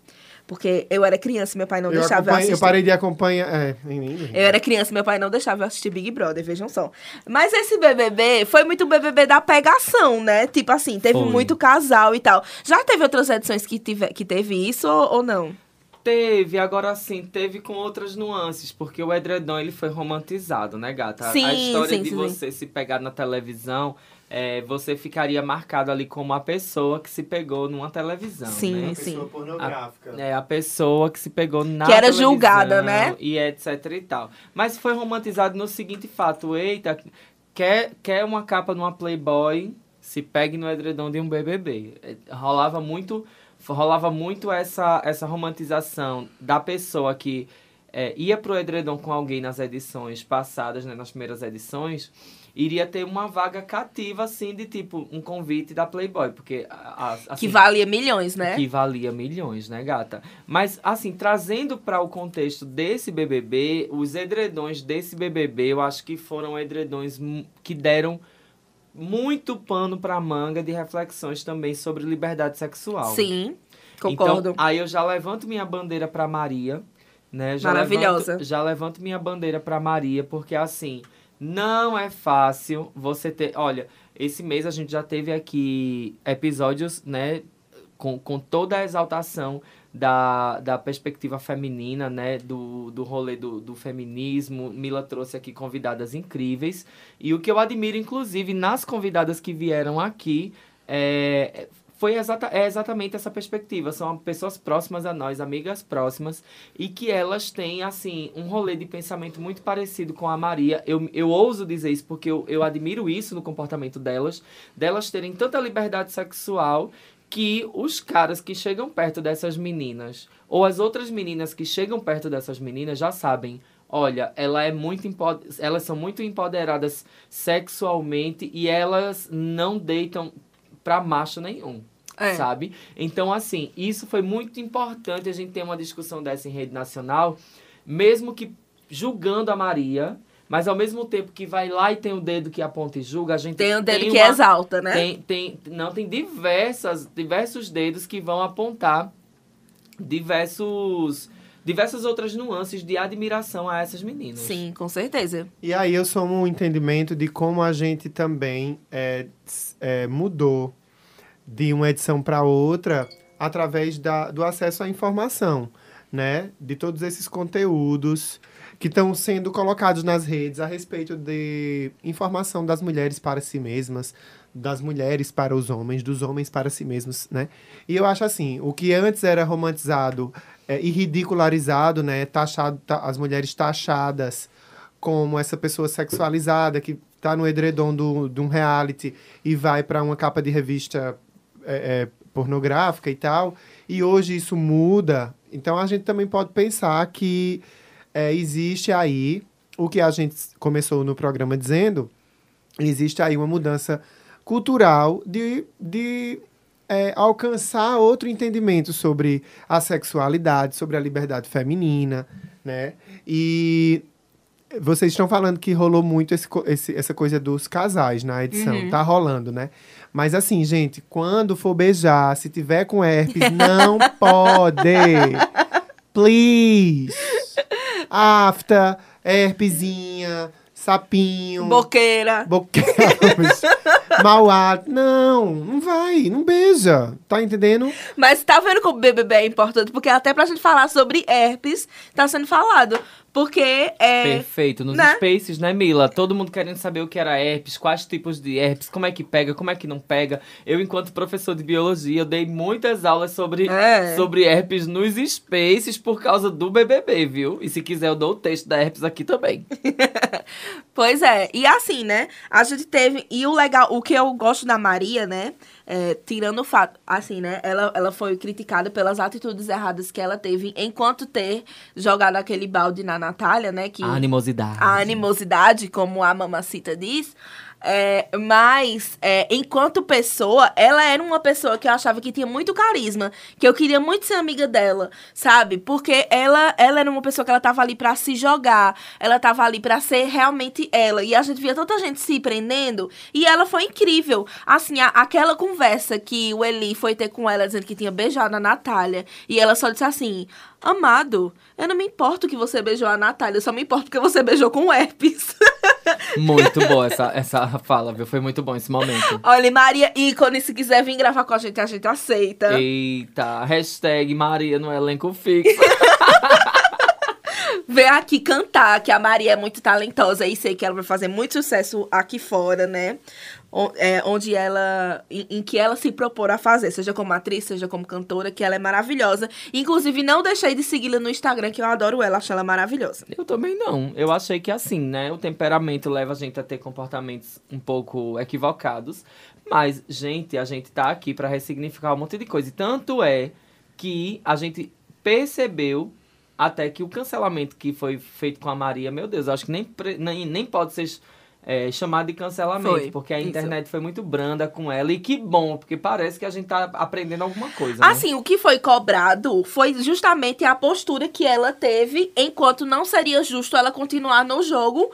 Porque eu era criança e meu pai não Eu, deixava eu assistir. eu parei de acompanhar. É. Eu era criança, meu pai não deixava eu assistir Big Brother, vejam só. Mas esse BBB foi muito BBB da pegação, né? Tipo assim, teve Foi. muito casal e tal. Já teve outras edições que, tive, que teve isso ou, não? Teve, agora sim, teve com outras nuances, porque o edredom ele foi romantizado, né, gata? Sim, a história sim, de sim, você se pegar na televisão, é, você ficaria marcado ali como a pessoa que se pegou numa televisão, Sim, né? sim. pornográfica. É a pessoa que se pegou na Que era julgada, né? E etc e tal. Mas foi romantizado no seguinte fato. Eita, quer, quer uma capa numa Playboy, se pegue no edredom de um BBB. É, Rolava muito, rolava muito essa, essa romantização da pessoa que é, ia pro edredom com alguém nas edições passadas, né, nas primeiras edições, iria ter uma vaga cativa, assim, de tipo, um convite da Playboy. Porque, assim, que valia milhões, né? que valia milhões, né, gata? Mas, assim, trazendo para o contexto desse BBB, os edredões desse BBB, eu acho que foram edredões que deram muito pano para manga de reflexões também sobre liberdade sexual. Sim, concordo. Então, aí eu já levanto minha bandeira para Maria, né? Já Maravilhosa. Levanto, já levanto minha bandeira para Maria, porque assim, não é fácil você ter. Olha, esse mês a gente já teve aqui episódios, né? Com, com toda a exaltação da, da perspectiva feminina, né? Do, do rolê do, do feminismo. Mila trouxe aqui convidadas incríveis. E o que eu admiro, inclusive, nas convidadas que vieram aqui, é, foi exata, é exatamente essa perspectiva. São pessoas próximas a nós, amigas próximas, e que elas têm, assim, um rolê de pensamento muito parecido com a Maria. Eu, eu ouso dizer isso porque eu, eu admiro isso no comportamento delas, delas terem tanta liberdade sexual que os caras que chegam perto dessas meninas, ou as outras meninas que chegam perto dessas meninas, já sabem. Olha, ela é muito elas são muito empoderadas sexualmente e elas não deitam pra macho nenhum. É. Sabe? Então, assim, isso foi muito importante a gente ter uma discussão dessa em rede nacional, mesmo que julgando a Maria, mas ao mesmo tempo que vai lá e tem o dedo que aponta e julga, a gente Tem o dedo que uma- exalta, né? tem, tem, não, tem diversas, diversos dedos que vão apontar diversos, diversas outras nuances de admiração a essas meninas. Sim, com certeza. E aí eu sou um entendimento de como a gente também é, é, mudou de uma edição para outra através da, do acesso à informação, né? De todos esses conteúdos que estão sendo colocados nas redes a respeito de informação das mulheres para si mesmas, das mulheres para os homens, dos homens para si mesmos, né? E eu acho assim, o que antes era romantizado é, e ridicularizado, né? Taxado, ta- as mulheres taxadas como essa pessoa sexualizada que tá no edredom do, de um reality e vai para uma capa de revista é, é, pornográfica e tal. E hoje isso muda. Então a gente também pode pensar que é, existe aí o que a gente começou no programa dizendo, existe aí uma mudança cultural de, de é, alcançar outro entendimento sobre a sexualidade, sobre a liberdade feminina, né? E vocês estão falando que rolou muito esse, esse- essa coisa dos casais na edição. Uhum. Tá rolando, né? Mas assim, gente, quando for beijar, se tiver com herpes, não [LAUGHS] pode. Please. Afta, herpesinha, sapinho. Boqueira. Boqueiros, [LAUGHS] mau hálito. Não, não vai, não beija. Tá entendendo? Mas tá vendo como o BBB é importante? Porque até pra gente falar sobre herpes, tá sendo falado. Porque é... Perfeito. Nos né? spaces, né, Mila? Todo mundo querendo saber o que era herpes, quais tipos de herpes, como é que pega, como é que não pega. Eu, enquanto professor de biologia, eu dei muitas aulas sobre, É. sobre herpes nos spaces por causa do BBB, viu? E se quiser, eu dou o texto da herpes aqui também. [LAUGHS] Pois é, e assim, né? A gente teve. E o legal, o que eu gosto da Maria, né? É, tirando o fato, assim, né? Ela, ela foi criticada pelas atitudes erradas que ela teve enquanto ter jogado aquele balde na Natália, né? Que A animosidade. a animosidade, como a mamacita diz. É, mas, é, enquanto pessoa, ela era uma pessoa que eu achava que tinha muito carisma, que eu queria muito ser amiga dela, sabe? Porque ela, ela era uma pessoa que ela tava ali pra se jogar, ela tava ali pra ser realmente ela. E a gente via tanta gente se prendendo, e ela foi incrível. Assim, a- aquela conversa que o Eli foi ter com ela, dizendo que tinha beijado a Natália, e ela só disse assim: Amado, eu não me importo que você beijou a Natália, eu só me importo porque você beijou com herpes. [LAUGHS] Muito boa essa, essa fala, viu? Foi muito bom esse momento. Olha, Maria ícone, se quiser vir gravar com a gente, a gente aceita. Eita, hashtag Maria no elenco fixo. [LAUGHS] Vem aqui cantar, que a Maria é muito talentosa e sei que ela vai fazer muito sucesso aqui fora, né? É, onde ela. Em, que ela se propor a fazer, seja como atriz, seja como cantora, que ela é maravilhosa. Inclusive, não deixei de segui-la no Instagram, que eu adoro ela, acho ela maravilhosa. Eu também não. Eu achei que assim, né? O temperamento leva a gente a ter comportamentos um pouco equivocados. Mas, gente, a gente tá aqui pra ressignificar um monte de coisa. E tanto é que a gente percebeu até que o cancelamento que foi feito com a Maria, meu Deus, eu acho que nem, nem, nem pode ser é, chamado de cancelamento. Foi, porque a isso. internet foi muito branda com ela. E que bom, porque parece que a gente tá aprendendo alguma coisa. né? Assim, o que foi cobrado foi justamente a postura que ela teve, enquanto não seria justo ela continuar no jogo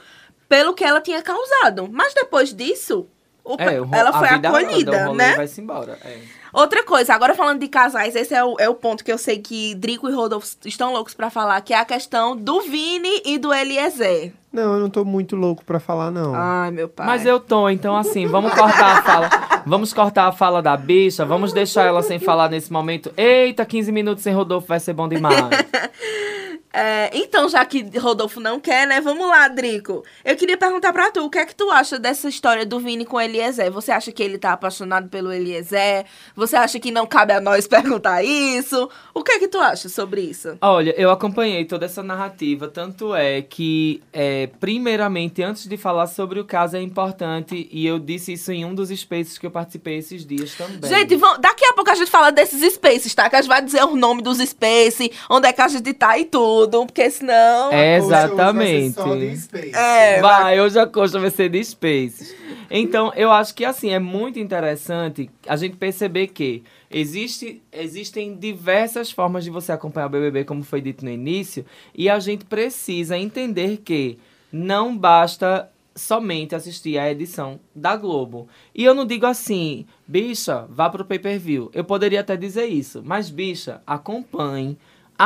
pelo que ela tinha causado. Mas depois disso, o- É, o ela a foi anda, acolhida, o rolê né? vai-se embora. É. Outra coisa, agora falando de casais, esse é o, é o ponto que eu sei que Drico e Rodolfo estão loucos pra falar, que é a questão do Vini e do Eliezer. Não, eu não tô muito louco pra falar, não. Ai, meu pai. Mas eu tô, então assim, vamos cortar a fala. Vamos cortar a fala da bicha, vamos deixar ela sem falar nesse momento. Eita, 15 minutos sem Rodolfo vai ser bom demais. [LAUGHS] É, então, já que Rodolfo não quer, né? Vamos lá, Drico. Eu queria perguntar pra tu, o que é que tu acha dessa história do Vini com o Eliezer? Você acha que ele tá apaixonado pelo Eliezer? Você acha que não cabe a nós [LAUGHS] perguntar isso? O que é que tu acha sobre isso? Olha, eu acompanhei toda essa narrativa, tanto é que, é, primeiramente, antes de falar sobre o caso, é importante, e eu disse isso em um dos spaces que eu participei esses dias também. Gente, vamos- daqui a pouco a gente fala desses spaces, tá? Que a gente vai dizer o nome dos spaces, onde é que a gente tá e tudo, porque senão... É, exatamente. só de Space. É, Vai, hoje a coxa vai ser de Spaces. Então, eu acho que assim, é muito interessante a gente perceber que existe, existem diversas formas de você acompanhar o BBB, como foi dito no início, e a gente precisa entender que não basta somente assistir a edição da Globo. E eu não digo assim, bicha, vá pro pay-per-view. Eu poderia até dizer isso, mas bicha, acompanhe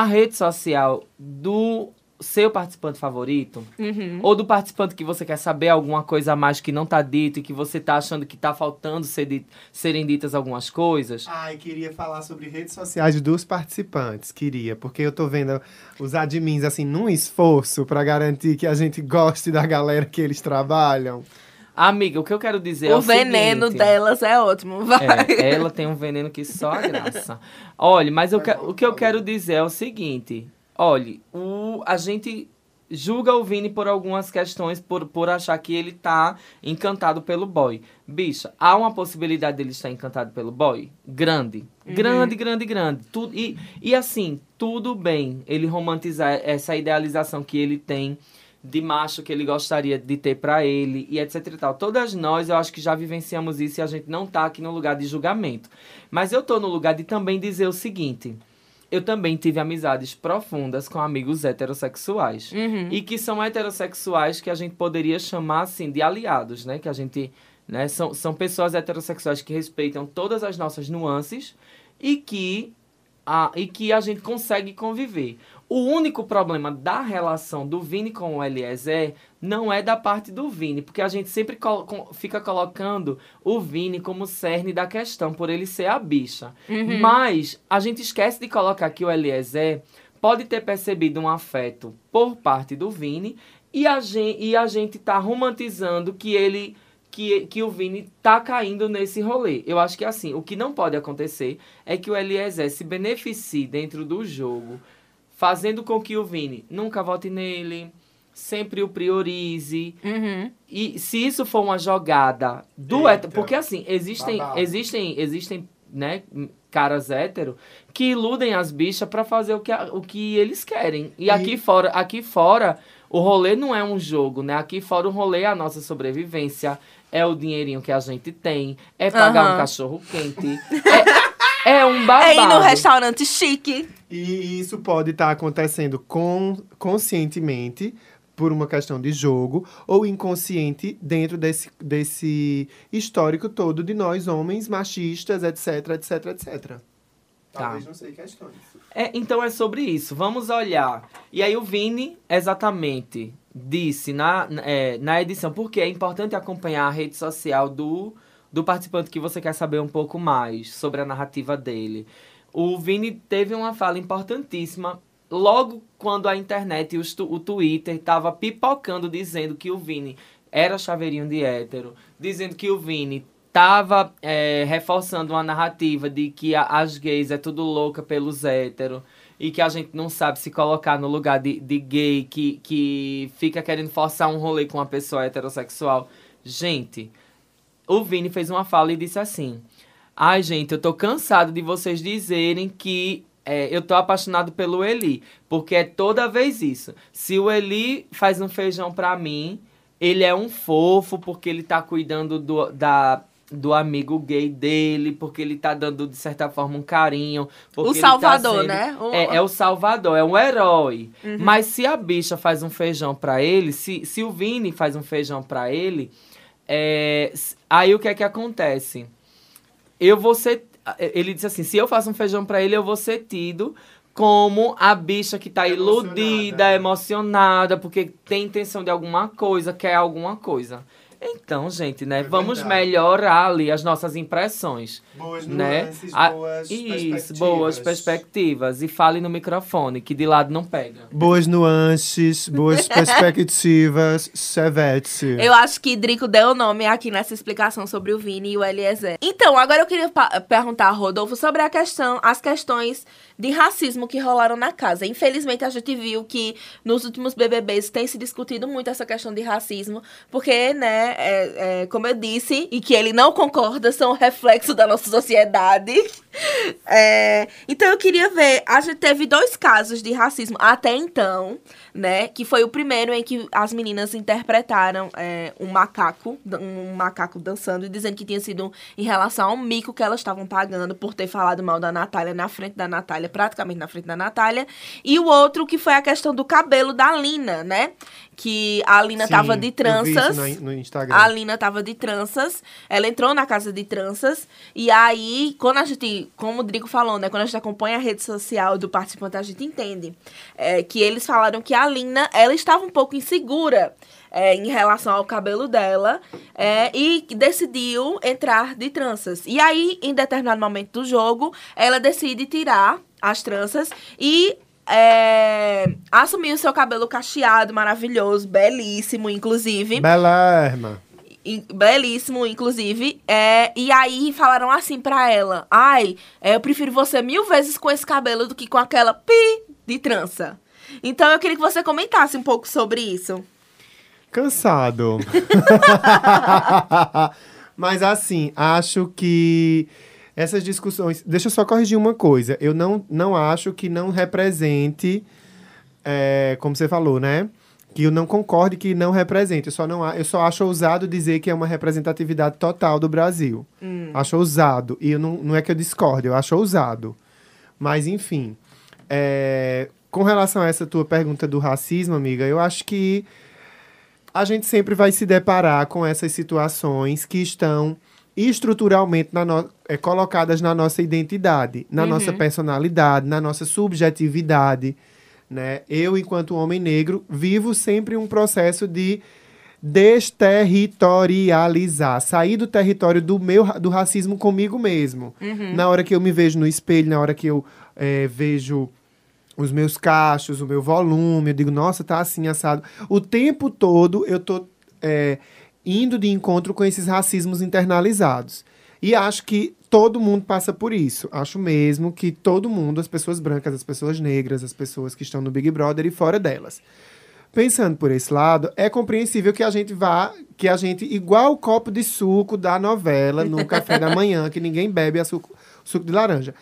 a rede social do seu participante favorito? Uhum. Ou do participante que você quer saber alguma coisa a mais que não tá dito e que você tá achando que tá faltando ser di- serem ditas algumas coisas? Ai, queria falar sobre redes sociais dos participantes, queria, porque eu tô vendo os admins, assim, num esforço pra garantir que a gente goste da galera que eles trabalham. Amiga, o que eu quero dizer é o o veneno seguinte, delas é ótimo. Vai. É, ela tem um veneno que só a graça. Olha, mas eu o que eu quero dizer é o seguinte. Olha, o, a gente julga o Vini por algumas questões, por, por achar que ele tá encantado pelo boy. Bicha, há uma possibilidade dele estar encantado pelo boy? Grande. Grande, grande, grande. Tudo, e, e assim, tudo bem ele romantizar essa idealização que ele tem de macho que ele gostaria de ter pra ele e etc e tal. Todas nós, eu acho que já vivenciamos isso e a gente não tá aqui no lugar de julgamento. Mas eu tô no lugar de também dizer o seguinte: eu também tive amizades profundas com amigos heterossexuais. Uhum. E que são heterossexuais que a gente poderia chamar assim de aliados, né? Que a gente, né, são, são pessoas heterossexuais que respeitam todas as nossas nuances e que a, e que a gente consegue conviver. O único problema da relação do Vini com o Eliezer não é da parte do Vini, porque a gente sempre colo- fica colocando o Vini como cerne da questão, por ele ser a bicha. Mas a gente esquece de colocar que o Eliezer pode ter percebido um afeto por parte do Vini e a gente, e a gente tá romantizando que ele que, que o Vini tá caindo nesse rolê. Eu acho que assim, o que não pode acontecer é que o Eliezer se beneficie dentro do jogo, fazendo com que o Vini nunca vote nele, sempre o priorize. Uhum. E se isso for uma jogada do Eita. hétero, porque assim, existem, existem, existem, né, caras hétero que iludem as bichas pra fazer o que, o que eles querem. E, E- aqui fora, aqui fora, o rolê não é um jogo, né? Aqui fora o rolê é a nossa sobrevivência, é o dinheirinho que a gente tem, é pagar Aham. um cachorro quente, é, é um babado. É ir no restaurante chique. E isso pode estar acontecendo con- conscientemente, por uma questão de jogo, ou inconsciente dentro desse, desse histórico todo de nós, homens, machistas, etc, etc, etc. Talvez não sei questões. É, então é sobre isso. Vamos olhar. E aí o Vini, exatamente, disse na, é, na edição, porque é importante acompanhar a rede social do, do participante que você quer saber um pouco mais sobre a narrativa dele. O Vini teve uma fala importantíssima logo quando a internet e o Twitter estava pipocando dizendo que o Vini era chaveirinho de hétero, dizendo que o Vini tava é, reforçando uma narrativa de que as gays é tudo louca pelos héteros e que a gente não sabe se colocar no lugar de, de gay que, que fica querendo forçar um rolê com uma pessoa heterossexual. Gente, o Vini fez uma fala e disse assim: Ai, gente, eu tô cansado de vocês dizerem que é, eu tô apaixonado pelo Eli. Porque é toda vez isso. Se o Eli faz um feijão pra mim, ele é um fofo porque ele tá cuidando do, da, do amigo gay dele, porque ele tá dando, de certa forma, um carinho. porque O ele tá salvador, sendo- né? O- É, é o salvador, é um herói. Mas se a bicha faz um feijão pra ele, se, se o Vini faz um feijão pra ele, é, aí o que é que acontece? Eu vou ser. Ele disse assim: se eu faço um feijão pra ele, eu vou ser tido como a bicha que tá Emocionada. iludida, emocionada, porque tem intenção de alguma coisa, quer alguma coisa. Então, gente, né? vamos É verdade. melhorar ali as nossas impressões. Boas né? nuances, A- boas Isso, perspectivas. boas perspectivas. E fale no microfone, que de lado não pega. Boas nuances, boas [LAUGHS] perspectivas, Chevette. Eu acho que Drico deu o nome aqui nessa explicação sobre o Vini e o Eliezer. Então, agora eu queria perguntar a Rodolfo sobre a questão, as questões de racismo que rolaram na casa. Infelizmente, a gente viu que nos últimos BBBs tem se discutido muito essa questão de racismo, porque, né, é- é, como eu disse, e que ele não concorda, são reflexo da nossa sociedade. É, então, eu queria ver, a gente teve dois casos de racismo até então, né, que foi o primeiro em que as meninas interpretaram é, um macaco, um macaco dançando e dizendo que tinha sido em relação ao mico que elas estavam pagando por ter falado mal da Natália na frente da Natália, praticamente na frente da Natália. E o outro que foi a questão do cabelo da Lina, né? Que a Lina Sim, tava de tranças. no Instagram. A Lina tava de tranças, ela entrou na casa de tranças, e aí, quando a gente, como o Drigo falou, né, quando a gente acompanha a rede social do participante, a gente entende é, que eles falaram que a Lina, ela estava um pouco insegura é, em relação ao cabelo dela é, e decidiu entrar de tranças. E aí, em determinado momento do jogo, ela decide tirar as tranças e é, assumir o seu cabelo cacheado, maravilhoso, belíssimo, inclusive. Belerma. E- belíssimo, inclusive. É, e aí falaram assim pra ela: Ai, é, eu prefiro você mil vezes com esse cabelo do que com aquela pi de trança. Então eu queria que você comentasse um pouco sobre isso. Cansado. [LAUGHS] Mas assim, acho que essas discussões. Deixa eu só corrigir uma coisa. Eu não, não acho que não represente, é, como você falou, né? Que eu não concorde que não represente. Eu só, não, eu só acho ousado dizer que é uma representatividade total do Brasil. Acho ousado. E não, não é que eu discordo, eu acho ousado. Mas, enfim. é, com relação a essa tua pergunta do racismo, amiga, eu acho que a gente sempre vai se deparar com essas situações que estão estruturalmente na no- é, colocadas na nossa identidade, na nossa personalidade, na nossa subjetividade. Né? Eu, enquanto homem negro, vivo sempre um processo de desterritorializar, sair do território do meu do racismo comigo mesmo. Na hora que eu me vejo no espelho, na hora que eu eh, vejo os meus cachos, o meu volume, eu digo, nossa, tá assim, assado. O tempo todo eu tô é, indo de encontro com esses racismos internalizados. E acho que todo mundo passa por isso. Acho mesmo que todo mundo, as pessoas brancas, as pessoas negras, as pessoas que estão no Big Brother e fora delas. Pensando por esse lado, é compreensível que a gente vá, que a gente, igual o copo de suco da novela no [LAUGHS] café da manhã, que ninguém bebe a suco, suco de laranja.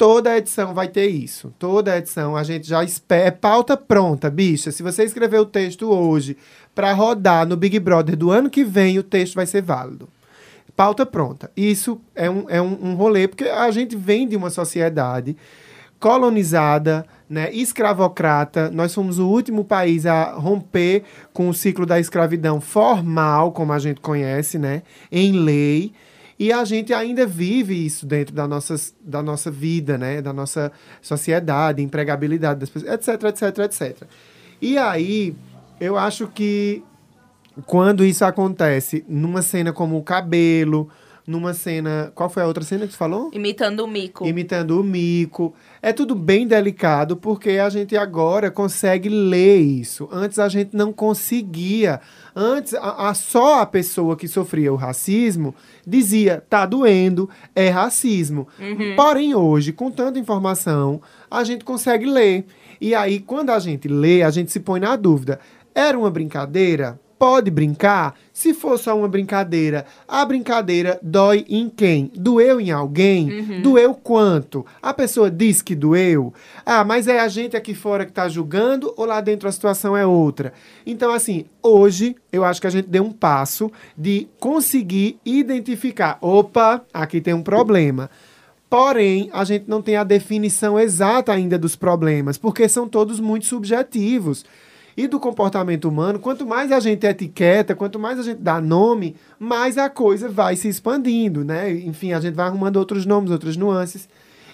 Toda edição vai ter isso. Toda edição a gente já espera. É pauta pronta, bicha. Se você escrever o texto hoje para rodar no Big Brother do ano que vem, o texto vai ser válido. Pauta pronta. Isso é um, é um, um rolê, porque a gente vem de uma sociedade colonizada, né, escravocrata. Nós fomos o último país a romper com o ciclo da escravidão formal, como a gente conhece, né, em lei. E a gente ainda vive isso dentro da, nossas, da nossa vida, né, da nossa sociedade, empregabilidade das pessoas, etc, etc, etc. E aí, eu acho que quando isso acontece numa cena como o cabelo, numa cena. Qual foi a outra cena que tu falou? Imitando o mico. Imitando o mico. É tudo bem delicado, porque a gente agora consegue ler isso. Antes a gente não conseguia. Antes, a, a- só a pessoa que sofria o racismo dizia, tá doendo, é racismo. Porém, hoje, com tanta informação, a gente consegue ler. E aí, quando a gente lê, a gente se põe na dúvida. Era uma brincadeira? Pode brincar? Se for só uma brincadeira, a brincadeira dói em quem? Doeu em alguém? Doeu quanto? A pessoa diz que doeu? Ah, mas é a gente aqui fora que tá julgando ou lá dentro a situação é outra? Então, assim, hoje eu acho que a gente deu um passo de conseguir identificar. Opa, aqui tem um problema. Porém, a gente não tem a definição exata ainda dos problemas, porque são todos muito subjetivos. E do comportamento humano, quanto mais a gente etiqueta, quanto mais a gente dá nome, mais a coisa vai se expandindo, né? Enfim, a gente vai arrumando outros nomes, outras nuances.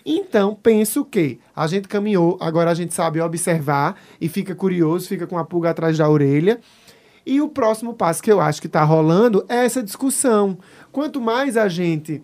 Então, penso que a gente caminhou, agora a gente sabe observar e fica curioso, fica com a pulga atrás da orelha. E o próximo passo que eu acho que está rolando é essa discussão. Quanto mais a gente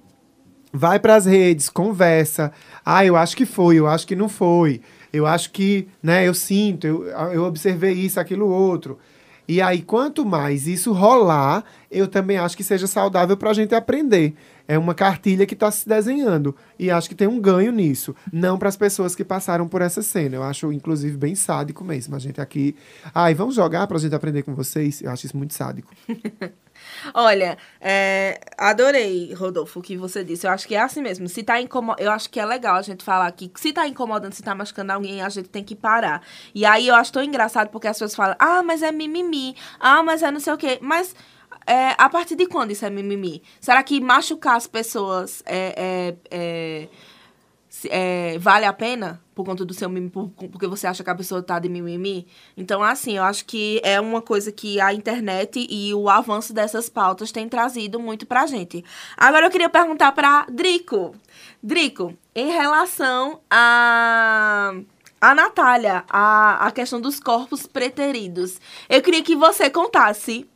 vai para as redes, conversa. Ah, eu acho que foi, eu acho que não foi. Eu acho que, né, eu sinto, eu, eu observei isso, aquilo, outro. E aí, quanto mais isso rolar, eu também acho que seja saudável para a gente aprender. É uma cartilha que está se desenhando. E acho que tem um ganho nisso. Não para as pessoas que passaram por essa cena. Eu acho, inclusive, bem sádico mesmo. A gente aqui. Ai, vamos jogar para a gente aprender com vocês? Eu acho isso muito sádico. [LAUGHS] Olha, é, adorei, Rodolfo, o que você disse. Eu acho que é assim mesmo. Se tá incomo... Eu acho que é legal a gente falar que se tá incomodando, se tá machucando alguém, a gente tem que parar. E aí eu acho tão engraçado porque as pessoas falam, ah, mas é mimimi, ah, mas é não sei o quê. Mas é, a partir de quando isso é mimimi? Será que machucar as pessoas é, é, é, é, vale a pena por conta do seu mimimi, por- porque você acha que a pessoa tá de mimimi? Então, assim, eu acho que é uma coisa que a internet e o avanço dessas pautas tem trazido muito pra gente. Agora eu queria perguntar pra Drico. Drico, em relação a a Natália a, a questão dos corpos preteridos. Eu queria que você contasse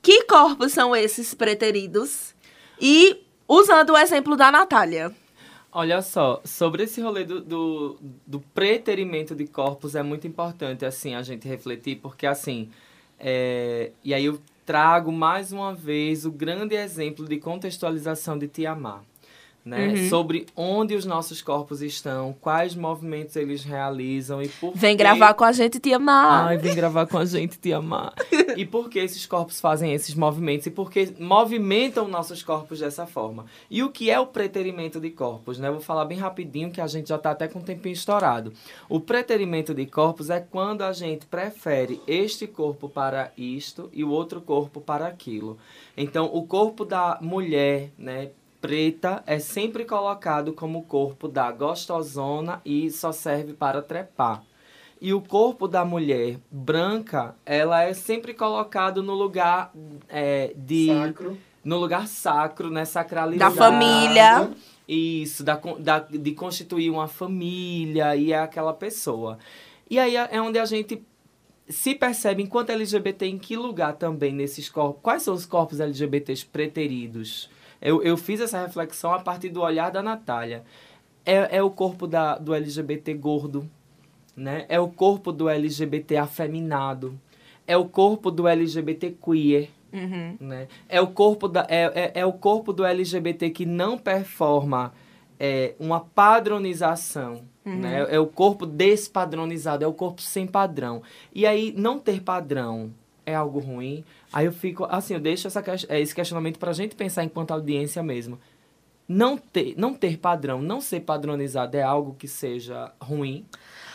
que corpos são esses preteridos e usando o exemplo da Natália. Olha só, sobre esse rolê do, do, do preterimento de corpos é muito importante, assim, a gente refletir, porque, assim, é, e aí eu trago mais uma vez o grande exemplo de contextualização de Tiamá. Né? Uhum. Sobre onde os nossos corpos estão, quais movimentos eles realizam e por Vem que- gravar com a gente, Tia Mar. Ai, vem gravar com a gente, te amar. [LAUGHS] e por que esses corpos fazem esses movimentos? E por que movimentam nossos corpos dessa forma? E o que é o preterimento de corpos? Né? Eu vou falar bem rapidinho, que a gente já está até com o tempinho estourado. O preterimento de corpos é quando a gente prefere este corpo para isto e o outro corpo para aquilo. Então, o corpo da mulher, né? Preta é sempre colocado como o corpo da gostosona e só serve para trepar. E o corpo da mulher branca, ela é sempre colocado no lugar é, de. Sacro. No lugar sacro, né? Sacralizado. Da família. Isso, da, da, de constituir uma família e é aquela pessoa. E aí é onde a gente se percebe, enquanto LGBT, em que lugar também nesses corpos. Quais são os corpos LGBTs preteridos? Eu, eu fiz essa reflexão a partir do olhar da Natália. É, é o corpo da, do LGBT gordo, né? É o corpo do LGBT afeminado. É o corpo do LGBT queer. Uhum. Né? É, o corpo da, é, é, é o corpo do LGBT que não performa é, uma padronização. Né? É o corpo despadronizado, é o corpo sem padrão. E aí, não ter padrão é algo ruim. Aí eu fico, assim, eu deixo essa, é, esse questionamento pra gente pensar enquanto audiência mesmo. Não ter, não ter padrão, não ser padronizado é algo que seja ruim.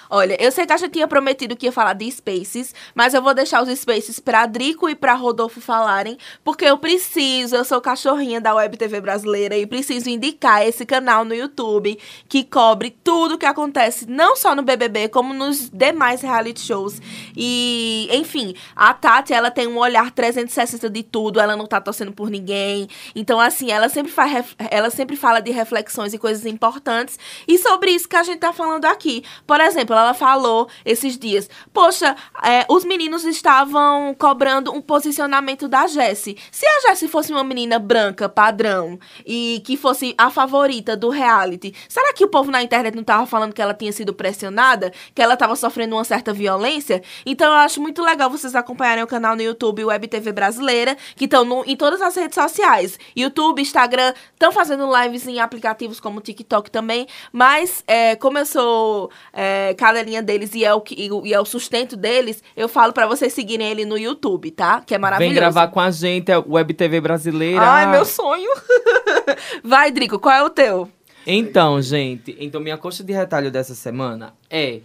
Olha, eu sei que a gente tinha prometido que ia falar de Spaces, mas eu vou deixar os Spaces pra Drico e pra Rodolfo falarem, porque eu preciso, eu sou cachorrinha da Web TV brasileira e preciso indicar esse canal no YouTube que cobre tudo o que acontece, não só no BBB, como nos demais reality shows. E, enfim, a Tati, ela tem um olhar 360 de tudo, ela não tá torcendo por ninguém. Então, assim, ela sempre, faz, ela sempre fala de reflexões e coisas importantes. E sobre isso que a gente tá falando aqui. Por exemplo, ela falou esses dias: Poxa, é, os meninos estavam cobrando um posicionamento da Jessie. Se a Jessie fosse uma menina branca, padrão, e que fosse a favorita do reality, será que o povo na internet não tava falando que ela tinha sido pressionada? Que ela tava sofrendo uma certa violência? Então eu acho muito legal vocês acompanharem o canal no YouTube Web TV Brasileira, que estão em todas as redes sociais. YouTube, Instagram, estão fazendo lives em aplicativos como TikTok também. Mas, é, como eu sou é, cadelinha deles e é, o que, e, é o sustento deles, eu falo pra vocês seguirem ele no YouTube, tá? Que é maravilhoso. Vem gravar com a gente, é Web TV brasileira. Ai, meu sonho. [LAUGHS] Vai, Drico, qual é o teu? Então, gente, então minha coxa de retalho dessa semana é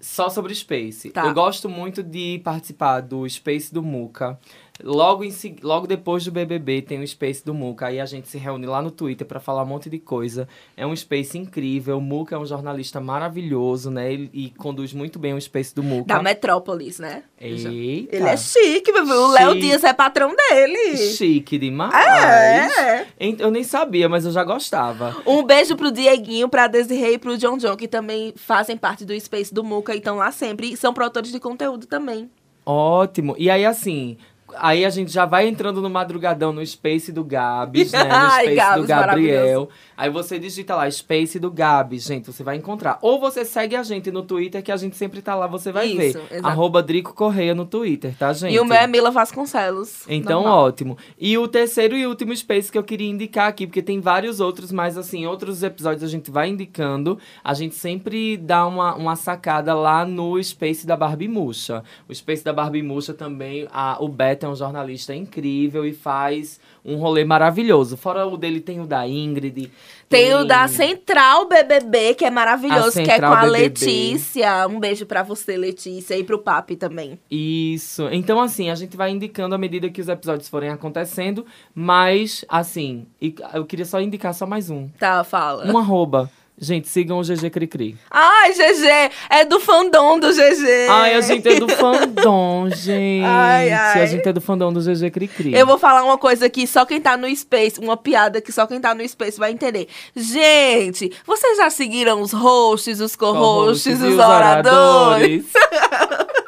só sobre Space. Tá. Eu gosto muito de participar do Space do Muca. Logo, em, logo depois do BBB tem o Space do Muca. Aí a gente se reúne lá no Twitter pra falar um monte de coisa. É um Space incrível. O Muca é um jornalista maravilhoso, né? Ele- e conduz muito bem o Space do Muca. Da Metrópolis, né? Eita. Ele é chique, meu. O Léo. Dias é patrão dele. Chique demais. É. Eu nem sabia, mas eu já gostava. Um beijo pro Dieguinho, pra Desirê e pro John John, que também fazem parte do Space do Muca e estão lá sempre. E são produtores de conteúdo também. Ótimo. E aí, assim, aí a gente já vai entrando no madrugadão no Space do Gabs, né? No [LAUGHS] Ai, Space Gabs, do Gabriel. Aí você digita lá, Space do Gabs, gente, você vai encontrar. Ou você segue a gente no Twitter, que a gente sempre tá lá, você vai Isso, ver. exato. Arroba Drico Correia no Twitter, tá, gente? E o meu é Mila Vasconcelos. Então, Normal. ótimo. E o terceiro e último Space que eu queria indicar aqui, porque tem vários outros, mas assim, outros episódios a gente vai indicando. A gente sempre dá uma, uma sacada lá no Space da Barbie Murcha. O Space da Barbie Murcha também, a, o Beto é um jornalista incrível e faz um rolê maravilhoso. Fora o dele, tem o da Ingrid. Tem o da Central BBB, que é maravilhoso, que é com a BBB. Letícia. Um beijo pra você, Letícia, e pro Papi também. Isso. Então, assim, a gente vai indicando à medida que os episódios forem acontecendo, mas, assim, eu queria só indicar só mais um. Tá, fala. Um arroba. Gente, sigam o GG Cricri. Ai, GG, é do fandom do GG. Ai, a gente é do fandom, [LAUGHS] gente. Ai, ai. A gente é do fandom do GG Cricri. Eu vou falar uma coisa aqui, só quem tá no Space, uma piada que só quem tá no Space vai entender. Gente, vocês já seguiram os hosts, os co-hosts, e os oradores?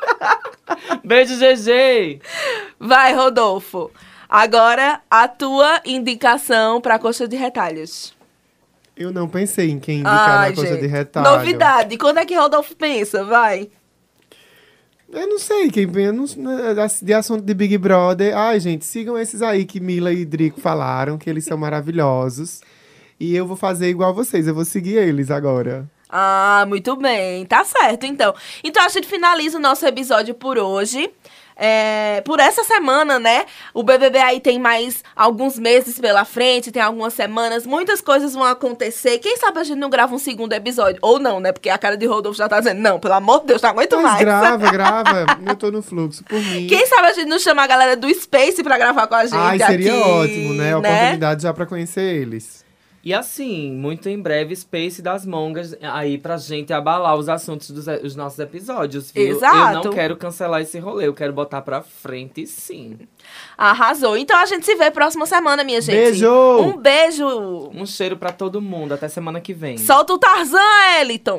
[LAUGHS] Beijo, GG! Vai, Rodolfo. Agora, a tua indicação pra coxa de retalhos. Eu não pensei em quem indicar Ai, na gente. de retalho. Novidade. Quando é que Rodolfo pensa? Vai. Eu não sei quem eu não, de assunto de Big Brother. Ai, gente, sigam esses aí que Mila e Drico falaram, que eles são maravilhosos. E eu vou fazer igual vocês, eu vou seguir eles agora. Ah, muito bem. Tá certo, então. Então a gente finaliza o nosso episódio por hoje. É, por essa semana, né? O BBB aí tem mais alguns meses pela frente, tem algumas semanas, muitas coisas vão acontecer. Quem sabe a gente não grava um segundo episódio? Ou não, né? Porque a cara de Rodolfo já tá dizendo, não, pelo amor de Deus, não aguento Mas mais. grava, [LAUGHS] grava. Eu tô no fluxo, por mim. Quem sabe a gente não chama a galera do Space pra gravar com a gente Ai, seria aqui, ótimo, né? Oportunidade já pra conhecer eles. E assim, muito em breve, Space das Mongas aí pra gente abalar os assuntos dos os nossos episódios, viu? Eu Exato. não quero cancelar esse rolê, eu quero botar pra frente sim. Arrasou. Então a gente se vê próxima semana, minha gente. Beijo! Um beijo! Um cheiro pra todo mundo, até semana que vem. Solta o Tarzan, Eliton!